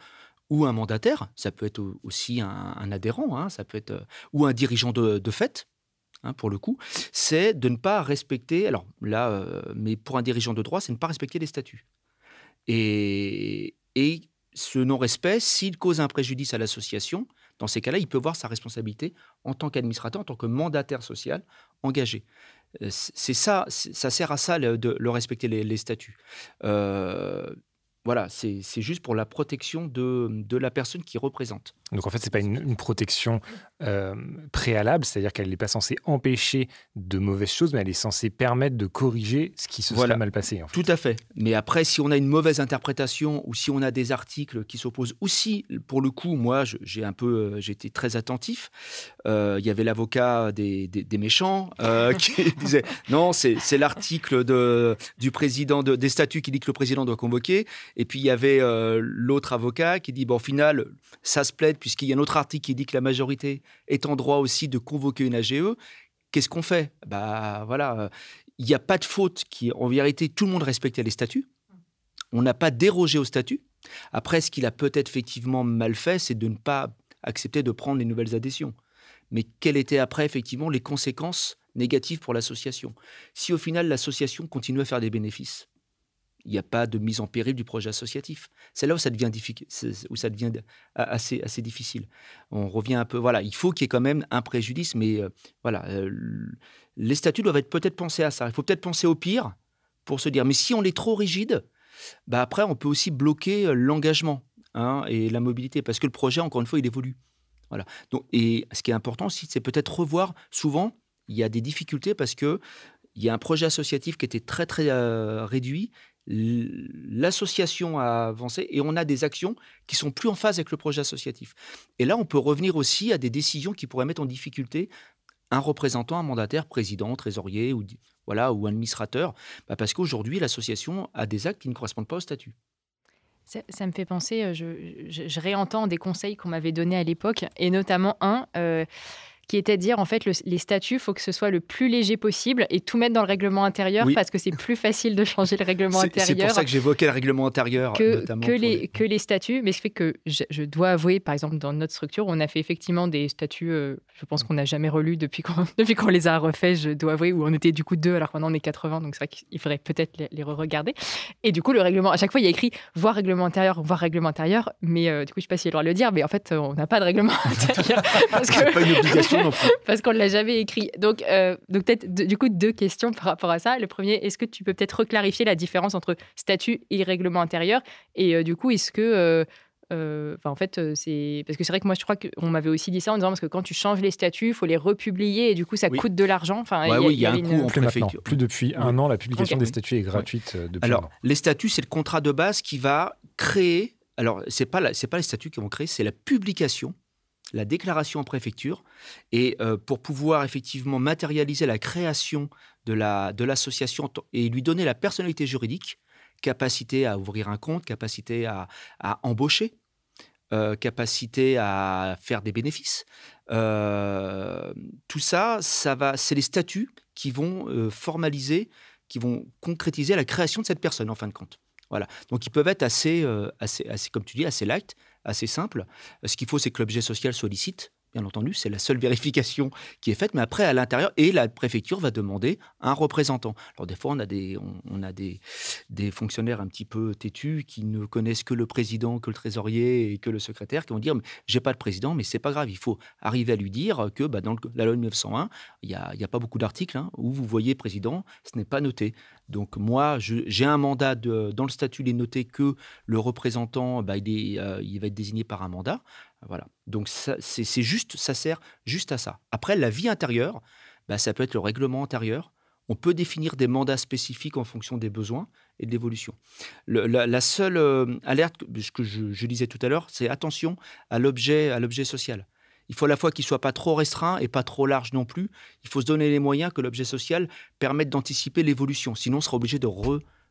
ou un mandataire, ça peut être aussi un, adhérent, hein, ça peut être, euh, ou un dirigeant de, fait, hein, pour le coup, c'est de ne pas respecter, alors là, euh, mais pour un dirigeant de droit, c'est ne pas respecter les statuts. Et, et ce non-respect, s'il cause un préjudice à l'association, dans ces cas-là, il peut voir sa responsabilité en tant qu'administrateur, en tant que mandataire social engagé. Euh, c'est ça, ça sert à ça de, le respecter les, statuts. Euh, voilà, c'est juste pour la protection de, de, la personne qui représente. Donc en fait, ce n'est pas une, protection euh, préalable, c'est-à-dire qu'elle n'est pas censée empêcher de mauvaises choses, mais elle est censée permettre de corriger ce qui se serait mal passé. Tout à fait. Mais après, si on a une mauvaise interprétation ou si on a des articles qui s'opposent aussi, pour le coup, moi, j'ai un peu, euh, j'ai été très attentif. Euh, il y avait l'avocat des, des, méchants qui disait non, c'est l'article du président des statuts qui dit que le président doit convoquer. Et puis il y avait l'autre avocat qui dit bon, au final, ça se plaide puisqu'il y a un autre article qui dit que la majorité est en droit aussi de convoquer une AGE. Qu'est-ce qu'on fait? Bah voilà, il n'y a pas de faute qui, en vérité, tout le monde respectait les statuts. On n'a pas dérogé aux statuts. Après, ce qu'il a peut-être effectivement mal fait, c'est de ne pas accepter de prendre les nouvelles adhésions. Mais quelles étaient après effectivement les conséquences négatives pour l'association? Si au final l'association continue à faire des bénéfices, il n'y a pas de mise en péril du projet associatif. C'est là où ça devient, où ça devient assez, assez difficile. On revient un peu, voilà, il faut qu'il y ait quand même un préjudice, mais euh, voilà, euh, les statuts doivent être peut-être pensés à ça. Il faut peut-être penser au pire pour se dire, mais si on est trop rigide, bah après, on peut aussi bloquer euh, l'engagement hein, et la mobilité, parce que le projet, encore une fois, il évolue. Voilà. Donc, et ce qui est important aussi, c'est peut-être revoir, souvent, il y a des difficultés parce que il y a un projet associatif qui était très très réduit l'association a avancé et on a des actions qui sont plus en phase avec le projet associatif. Et là, on peut revenir aussi à des décisions qui pourraient mettre en difficulté un représentant, un mandataire, président, trésorier ou, voilà, ou administrateur, bah, parce qu'aujourd'hui, l'association a des actes qui ne correspondent pas au statut. Ça, me fait penser, euh, je, réentends des conseils qu'on m'avait donnés à l'époque, et notamment un, euh, qui était de dire en fait les statuts, il faut que ce soit le plus léger possible et tout mettre dans le règlement intérieur parce que c'est plus facile de changer le règlement intérieur. C'est pour ça que j'évoquais le règlement intérieur que, notamment que les, que les statuts. Mais ce fait que je, dois avouer, par exemple, dans notre structure, on a fait effectivement des statuts, euh, je pense qu'on n'a jamais relu depuis qu'on depuis qu'on les a refaits, je dois avouer, où on était du coup deux alors qu'on on est 80, donc c'est vrai qu'il faudrait peut-être les, re-regarder. Et du coup, le règlement, à chaque fois, il y a écrit voir règlement intérieur, voir règlement intérieur, mais euh, du coup, je ne sais pas si j'ai le droit de le dire, mais en fait, on n'a pas de règlement intérieur. parce que... pas une obligation Parce qu'on ne l'a jamais écrit. Donc, euh, donc peut-être du coup deux questions par rapport à ça. Le premier, est-ce que tu peux peut-être reclarifier la différence entre statut et règlement intérieur? Et euh, du coup, est-ce que euh, en fait, c'est parce que c'est vrai que moi, je crois qu'on m'avait aussi dit ça en disant parce que quand tu changes les statuts, il faut les republier et du coup, ça coûte de l'argent. Enfin, oui, il y a, un coût en préfecture. Plus depuis un an, la publication des statuts est gratuite. Depuis alors, les statuts, c'est le contrat de base qui va créer. Alors, c'est pas c'est pas les statuts qui vont créer, c'est la publication la déclaration en préfecture. Et euh, pour pouvoir effectivement matérialiser la création de l'association la, de et lui donner la personnalité juridique, capacité à ouvrir un compte, capacité à, embaucher, euh, capacité à faire des bénéfices. Euh, tout ça, ça va, c'est les statuts qui vont formaliser, qui vont concrétiser la création de cette personne en fin de compte. Voilà. Donc ils peuvent être assez, assez, assez, comme tu dis, assez light, assez simple. Ce qu'il faut, c'est que l'objet social soit licite, bien entendu, c'est la seule vérification qui est faite, mais après, à l'intérieur, et la préfecture va demander un représentant. Alors, des fois, on a des, on, a des, des fonctionnaires un petit peu têtus qui ne connaissent que le président, que le trésorier et que le secrétaire, qui vont dire J'ai pas de président, mais c'est pas grave, il faut arriver à lui dire que bah, dans la loi 1901, il n'y a, a, pas beaucoup d'articles hein, où vous voyez président, ce n'est pas noté. Donc, moi, j'ai un mandat, dans le statut, il est noté que le représentant, bah, il, euh, il va être désigné par un mandat. Voilà. Donc c'est juste, ça sert juste à ça. Après, la vie intérieure, bah, ça peut être le règlement intérieur. On peut définir des mandats spécifiques en fonction des besoins et de l'évolution. La, seule euh, alerte, ce que je, disais tout à l'heure, c'est attention à l'objet, à l'objet social. Il faut à la fois qu'il soit pas trop restreint et pas trop large non plus. Il faut se donner les moyens que l'objet social permette d'anticiper l'évolution. Sinon, on sera obligé de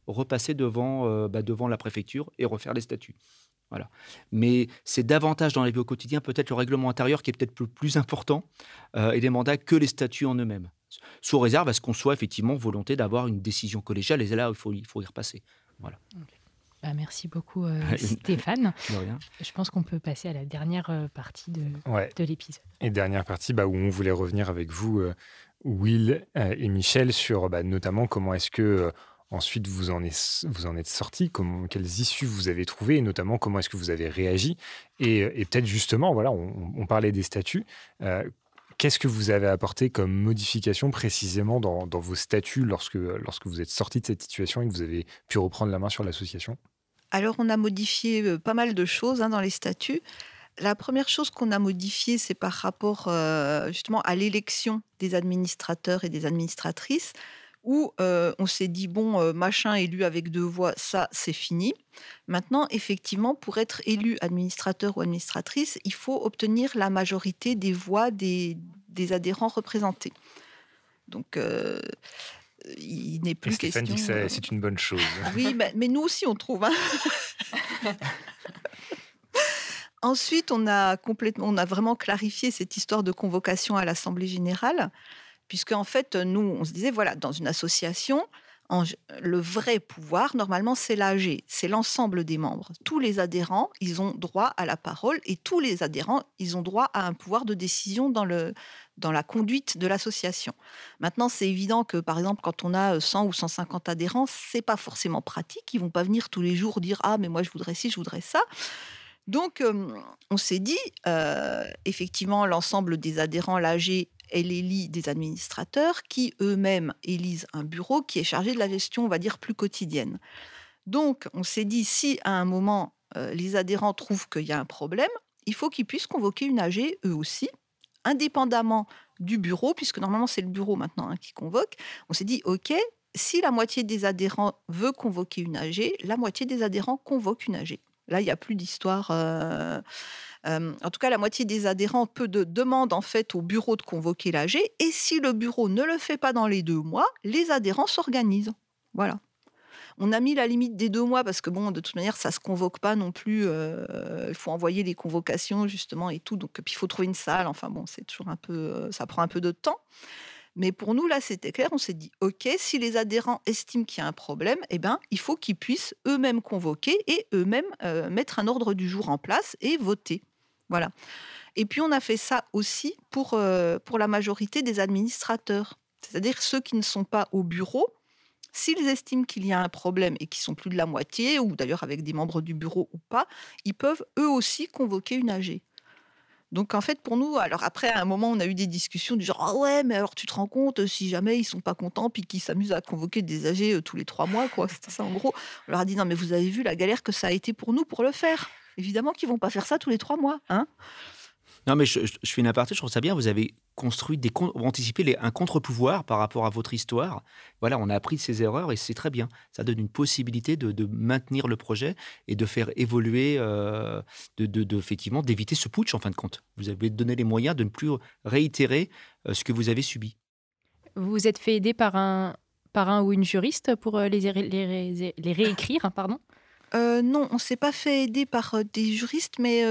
repasser devant, euh, bah, devant la préfecture et refaire les statuts. Voilà. Mais c'est davantage dans la vie au quotidien, peut-être le règlement intérieur qui est peut-être le plus important euh, et des mandats que les statuts en eux-mêmes. Sous réserve à ce qu'on soit effectivement volonté d'avoir une décision collégiale, et là, il faut, il faut y repasser. Voilà. Bah, merci beaucoup, euh, Stéphane. Je pense qu'on peut passer à la dernière euh, partie de, de l'épisode. Et dernière partie bah, où on voulait revenir avec vous, Will et Michel, sur bah, notamment comment est-ce que Ensuite, vous en, êtes, sorti, quelles issues vous avez trouvées, et notamment comment est-ce que vous avez réagi. Et, peut-être justement, voilà, on, parlait des statuts. Euh, qu'est-ce que vous avez apporté comme modification précisément dans, vos statuts lorsque, lorsque vous êtes sorti de cette situation et que vous avez pu reprendre la main sur l'association? Alors, on a modifié euh, pas mal de choses hein, dans les statuts. La première chose qu'on a modifiée, c'est par rapport euh, justement à l'élection des administrateurs et des administratrices où on s'est dit, bon, machin élu avec deux voix, ça, c'est fini. Maintenant, effectivement, pour être élu administrateur ou administratrice, il faut obtenir la majorité des voix des, adhérents représentés. Donc, il n'est plus question... dit que c'est une bonne chose. oui, mais, nous aussi, on trouve. Hein. Ensuite, on a complètement, on a vraiment clarifié cette histoire de convocation à l'Assemblée générale puisque en fait, nous, on se disait, voilà, dans une association, le vrai pouvoir, normalement, c'est l'AG, c'est l'ensemble des membres. Tous les adhérents, ils ont droit à la parole et tous les adhérents, ils ont droit à un pouvoir de décision dans, le, dans la conduite de l'association. Maintenant, c'est évident que, par exemple, quand on a 100 ou 150 adhérents, c'est pas forcément pratique. Ils vont pas venir tous les jours dire ah mais moi je voudrais ci, je voudrais ça. Donc, on s'est dit, effectivement, l'ensemble des adhérents, l'AG, elle élit des administrateurs qui eux-mêmes élisent un bureau qui est chargé de la gestion, on va dire, plus quotidienne. Donc, on s'est dit, si à un moment, les adhérents trouvent qu'il y a un problème, il faut qu'ils puissent convoquer une AG, eux aussi, indépendamment du bureau, puisque normalement c'est le bureau maintenant hein, qui convoque. On s'est dit, OK, si la moitié des adhérents veut convoquer une AG, la moitié des adhérents convoque une AG. Là, il n'y a plus d'histoire. Euh, en tout cas, la moitié des adhérents peut de, demande en fait au bureau de convoquer l'AG. Et si le bureau ne le fait pas dans les deux mois, les adhérents s'organisent. Voilà. On a mis la limite des deux mois parce que bon, de toute manière, ça se convoque pas non plus. Euh, il faut envoyer les convocations justement et tout. Donc, puis il faut trouver une salle. Enfin bon, c'est toujours un peu, ça prend un peu de temps. Mais pour nous, là, c'était clair. On s'est dit, OK, si les adhérents estiment qu'il y a un problème, eh ben, il faut qu'ils puissent eux-mêmes convoquer et eux-mêmes euh, mettre un ordre du jour en place et voter. Voilà. Et puis, on a fait ça aussi pour, euh, pour la majorité des administrateurs, c'est-à-dire ceux qui ne sont pas au bureau. S'ils estiment qu'il y a un problème et qu'ils sont plus de la moitié, ou d'ailleurs avec des membres du bureau ou pas, ils peuvent eux aussi convoquer une AG. Donc en fait, pour nous, alors après, à un moment, on a eu des discussions du genre ah ouais, mais alors tu te rends compte si jamais ils sont pas contents puis qu'ils s'amusent à convoquer des âgés euh, tous les trois mois, quoi. C'était ça en gros. On leur a dit non, mais vous avez vu la galère que ça a été pour nous pour le faire. Évidemment qu'ils vont pas faire ça tous les trois mois, hein. Non, mais je, fais une aparté, je trouve ça bien. Vous avez construit, des, anticipé les, un contre-pouvoir par rapport à votre histoire. Voilà, on a appris de ses erreurs et c'est très bien. Ça donne une possibilité de, maintenir le projet et de faire évoluer, euh, de, effectivement, d'éviter ce putsch en fin de compte. Vous avez donné les moyens de ne plus réitérer euh, ce que vous avez subi. Vous vous êtes fait aider par un, par un ou une juriste pour euh, les, les, les réécrire, pardon? Non, on ne s'est pas fait aider par des juristes, mais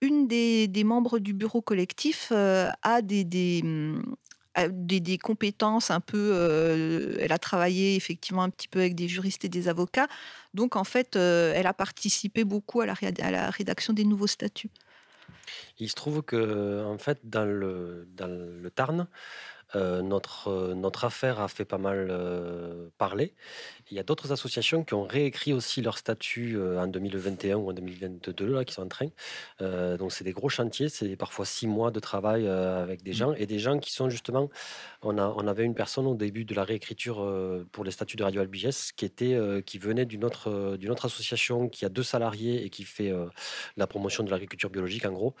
une des, membres du bureau collectif euh, a des, des, compétences un peu. Euh, elle a travaillé effectivement un petit peu avec des juristes et des avocats. Donc, en fait, euh, elle a participé beaucoup à la, à la rédaction des nouveaux statuts. Il se trouve que, en fait, dans le, dans le Tarn, notre, notre affaire a fait pas mal parler. Il y a d'autres associations qui ont réécrit aussi leur statut en 2021 ou en 2022, là, qui sont en train. donc, c'est des gros chantiers, c'est parfois six mois de travail avec des mmh. gens et des gens qui sont justement. On, a, on avait une personne au début de la réécriture pour les statuts de Radio Albiges qui, était, qui venait d'une autre, d'une autre association qui a deux salariés et qui fait la promotion de l'agriculture biologique, en gros,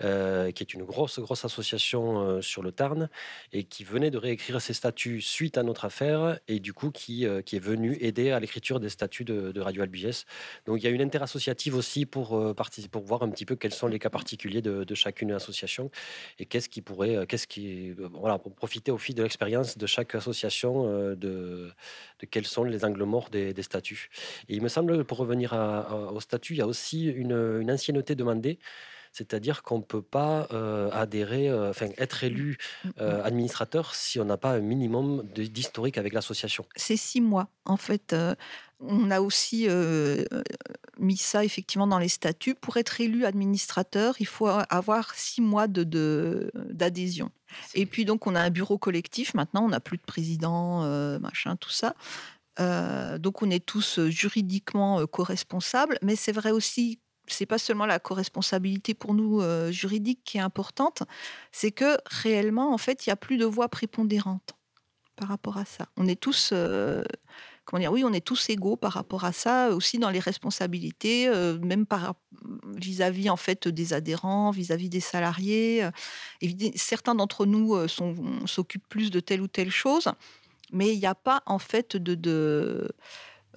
qui est une grosse, grosse association sur le Tarn et qui venait de réécrire ses statuts suite à notre affaire et du coup qui, euh, qui est venu aider à l'écriture des statuts de, Radio Albiges. Donc il y a une interassociative aussi pour, euh, pour voir un petit peu quels sont les cas particuliers de, chacune association et qu'est-ce qui pourrait, euh, qu'est-ce qui, voilà, pour profiter au fil de l'expérience de chaque association de, de quels sont les angles morts des, statuts. Et il me semble, pour revenir au statut, il y a aussi une ancienneté demandée c'est-à-dire qu'on ne peut pas euh, adhérer, euh, enfin être élu mmh, mmh. Euh, administrateur si on n'a pas un minimum d'historique avec l'association. C'est six mois, en fait. on a aussi mis ça effectivement dans les statuts. Pour être élu administrateur, il faut avoir six mois d'adhésion. De, Et puis donc on a un bureau collectif. Maintenant, on n'a plus de président, machin, tout ça. donc on est tous juridiquement co-responsables, mais c'est vrai aussi c'est pas seulement la co-responsabilité pour nous euh, juridique qui est importante, c'est que réellement, en fait, il y a plus de voix prépondérantes par rapport à ça. On est tous, euh, comment dire, oui, on est tous égaux par rapport à ça, aussi dans les responsabilités, euh, même vis-à-vis en fait des adhérents, vis-à-vis des salariés. certains d'entre nous s'occupent plus de telle ou telle chose, mais il n'y a pas en fait de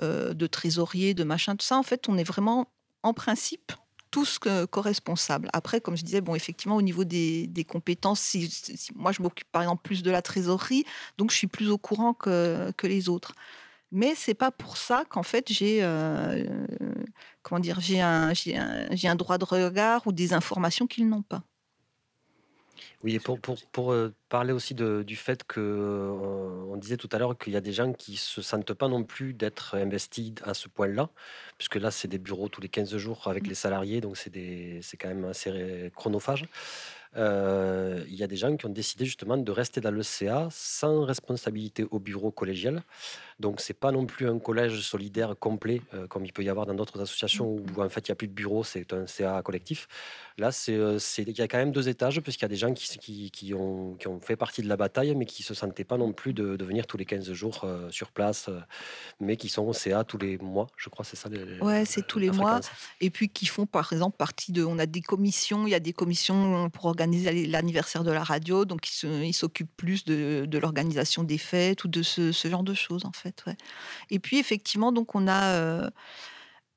de trésorier, de machin, tout ça. En fait, on est vraiment en principe, tous co-responsables. Après, comme je disais, bon, effectivement, au niveau des, compétences, si, moi je m'occupe par exemple plus de la trésorerie, donc je suis plus au courant que, les autres. Mais c'est pas pour ça qu'en fait j'ai euh, comment dire j'ai un, j'ai un droit de regard ou des informations qu'ils n'ont pas. Oui, et pour, pour, pour euh, parler aussi de, du fait que euh, on disait tout à l'heure qu'il y a des gens qui se sentent pas non plus d'être investis à ce point-là, puisque là c'est des bureaux tous les 15 jours avec mmh. les salariés, donc c'est c'est quand même assez chronophage. Euh, il y a des gens qui ont décidé justement de rester dans le CA sans responsabilité au bureau collégial. Donc c'est pas non plus un collège solidaire complet euh, comme il peut y avoir dans d'autres associations où en fait il n'y a plus de bureau, c'est un CA collectif. Là, euh, c'est il y a quand même deux étages puisqu'il y a des gens qui, qui, ont, qui ont fait partie de la bataille mais qui se sentaient pas non plus de, de venir tous les 15 jours sur place, mais qui sont au CA tous les mois, je crois, c'est ça. Les, ouais, c'est tous les mois. Et puis qui font par exemple partie de, on a des commissions, il y a des commissions pour organiser l'anniversaire de la radio, donc ils s'occupent plus de, l'organisation des fêtes ou de ce, genre de choses en fait. Et puis effectivement, donc on a euh,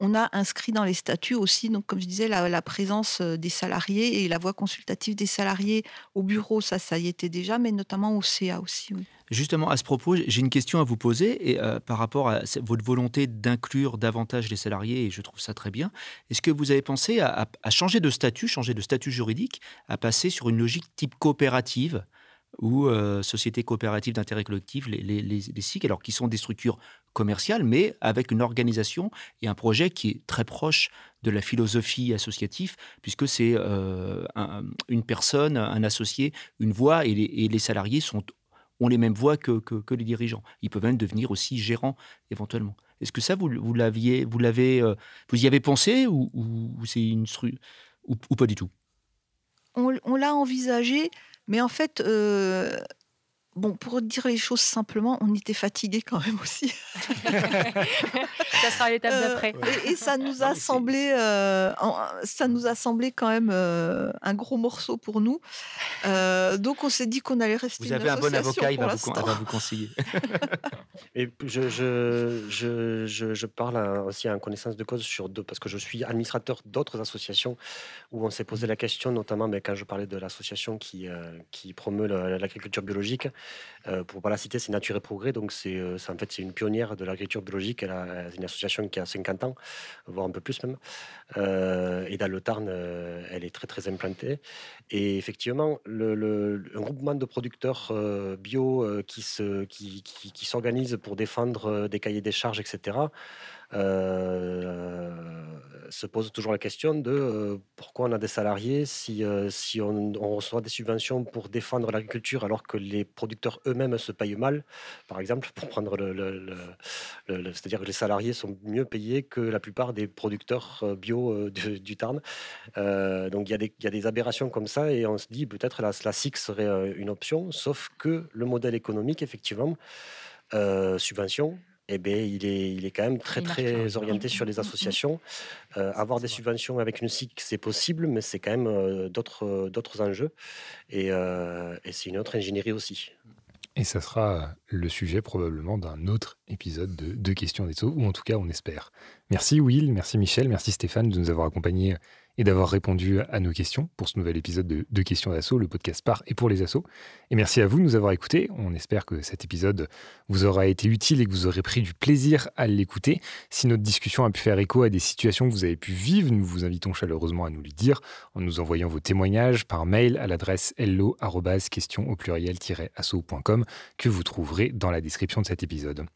on a inscrit dans les statuts aussi, donc comme je disais, la, présence euh, des salariés et la voix consultative des salariés au bureau, ça, ça y était déjà, mais notamment au CA aussi. Justement, à ce propos, j'ai une question à vous poser et, euh, par rapport à votre volonté d'inclure davantage les salariés, et je trouve ça très bien. Est-ce que vous avez pensé à, changer de statut, changer de statut juridique, à passer sur une logique type coopérative? Ou euh, société coopérative d'intérêt collectif, les, les, les, SIC, alors qui sont des structures commerciales, mais avec une organisation et un projet qui est très proche de la philosophie associative, puisque c'est euh, une personne, un associé, une voix, et les, salariés sont, ont les mêmes voix que, que, les dirigeants. Ils peuvent même devenir aussi gérants éventuellement. Est-ce que ça, vous, vous l'aviez, vous l'avez, euh, vous y avez pensé ou, c'est une ou, pas du tout? On l'a envisagé, mais en fait, euh, bon, pour dire les choses simplement, on était fatigués quand même aussi. ça sera l'étape Euh, d'après. et, et ça nous a semblé, euh, ça nous a semblé quand même euh, un gros morceau pour nous. Euh, donc on s'est dit qu'on allait rester Vous une avez un bon avocat, il va vous, con- l'instant. il va vous conseiller. Et je, je, je, je, je parle à- aussi en connaissance de cause sur deux, parce que je suis administrateur d'autres associations où on s'est posé la question, notamment mais quand je parlais de l'association qui, euh, qui promeut l'agriculture biologique. Euh, pour pas la citer, c'est Nature et Progrès. Donc, c'est euh, en fait, c'est une pionnière de l'agriculture biologique. Elle a, une association qui a 50 ans, voire un peu plus même. Euh, et dans le Tarn, euh, elle est très, très implantée. Et effectivement, le, un groupement de producteurs bio qui se- qui, qui, qui s'organisent pour défendre des cahiers des charges, etc., se pose toujours la question de euh, pourquoi on a des salariés si, euh, si on, reçoit des subventions pour défendre l'agriculture alors que les producteurs eux-mêmes se payent mal, par exemple, pour prendre le, c'est-à-dire que les salariés sont mieux payés que la plupart des producteurs euh, bio euh, du, Tarn. Euh, donc il y, a des- aberrations comme ça et on se dit peut-être la, la SIC serait euh, une option, sauf que le modèle économique, effectivement, euh, subvention, eh ben, il, est, il est quand même très très orienté sur les associations. Euh, avoir des subventions avec une SIC, c'est possible, mais c'est quand même euh, d'autres euh, d'autres enjeux. Et, euh, et c'est une autre ingénierie aussi. Et ça sera le sujet probablement d'un autre épisode de, de Questions des Sceaux, ou en tout cas on espère. Merci Will, merci Michel, merci Stéphane de nous avoir accompagnés et d'avoir répondu à nos questions pour ce nouvel épisode de, Questions d'Assaut, le podcast par et pour les assos. Et merci à vous de nous avoir écoutés. On espère que cet épisode vous aura été utile et que vous aurez pris du plaisir à l'écouter. Si notre discussion a pu faire écho à des situations que vous avez pu vivre, nous vous invitons chaleureusement à nous le dire en nous envoyant vos témoignages par mail à l'adresse hello-question au pluriel-asso.com que vous trouverez dans la description de cet épisode.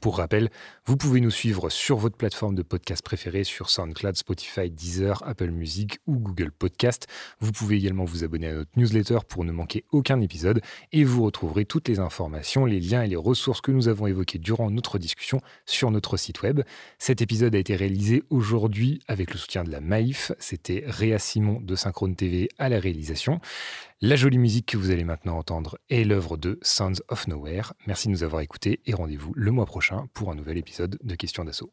Pour rappel, vous pouvez nous suivre sur votre plateforme de podcast préférée sur SoundCloud, Spotify, Deezer, Apple Music ou Google Podcast. Vous pouvez également vous abonner à notre newsletter pour ne manquer aucun épisode et vous retrouverez toutes les informations, les liens et les ressources que nous avons évoquées durant notre discussion sur notre site web. Cet épisode a été réalisé aujourd'hui avec le soutien de la Maïf. C'était Réa Simon de Synchrone TV à la réalisation. La jolie musique que vous allez maintenant entendre est l'œuvre de Sounds of Nowhere. Merci de nous avoir écoutés et rendez-vous le mois prochain pour un nouvel épisode de Questions d'assaut.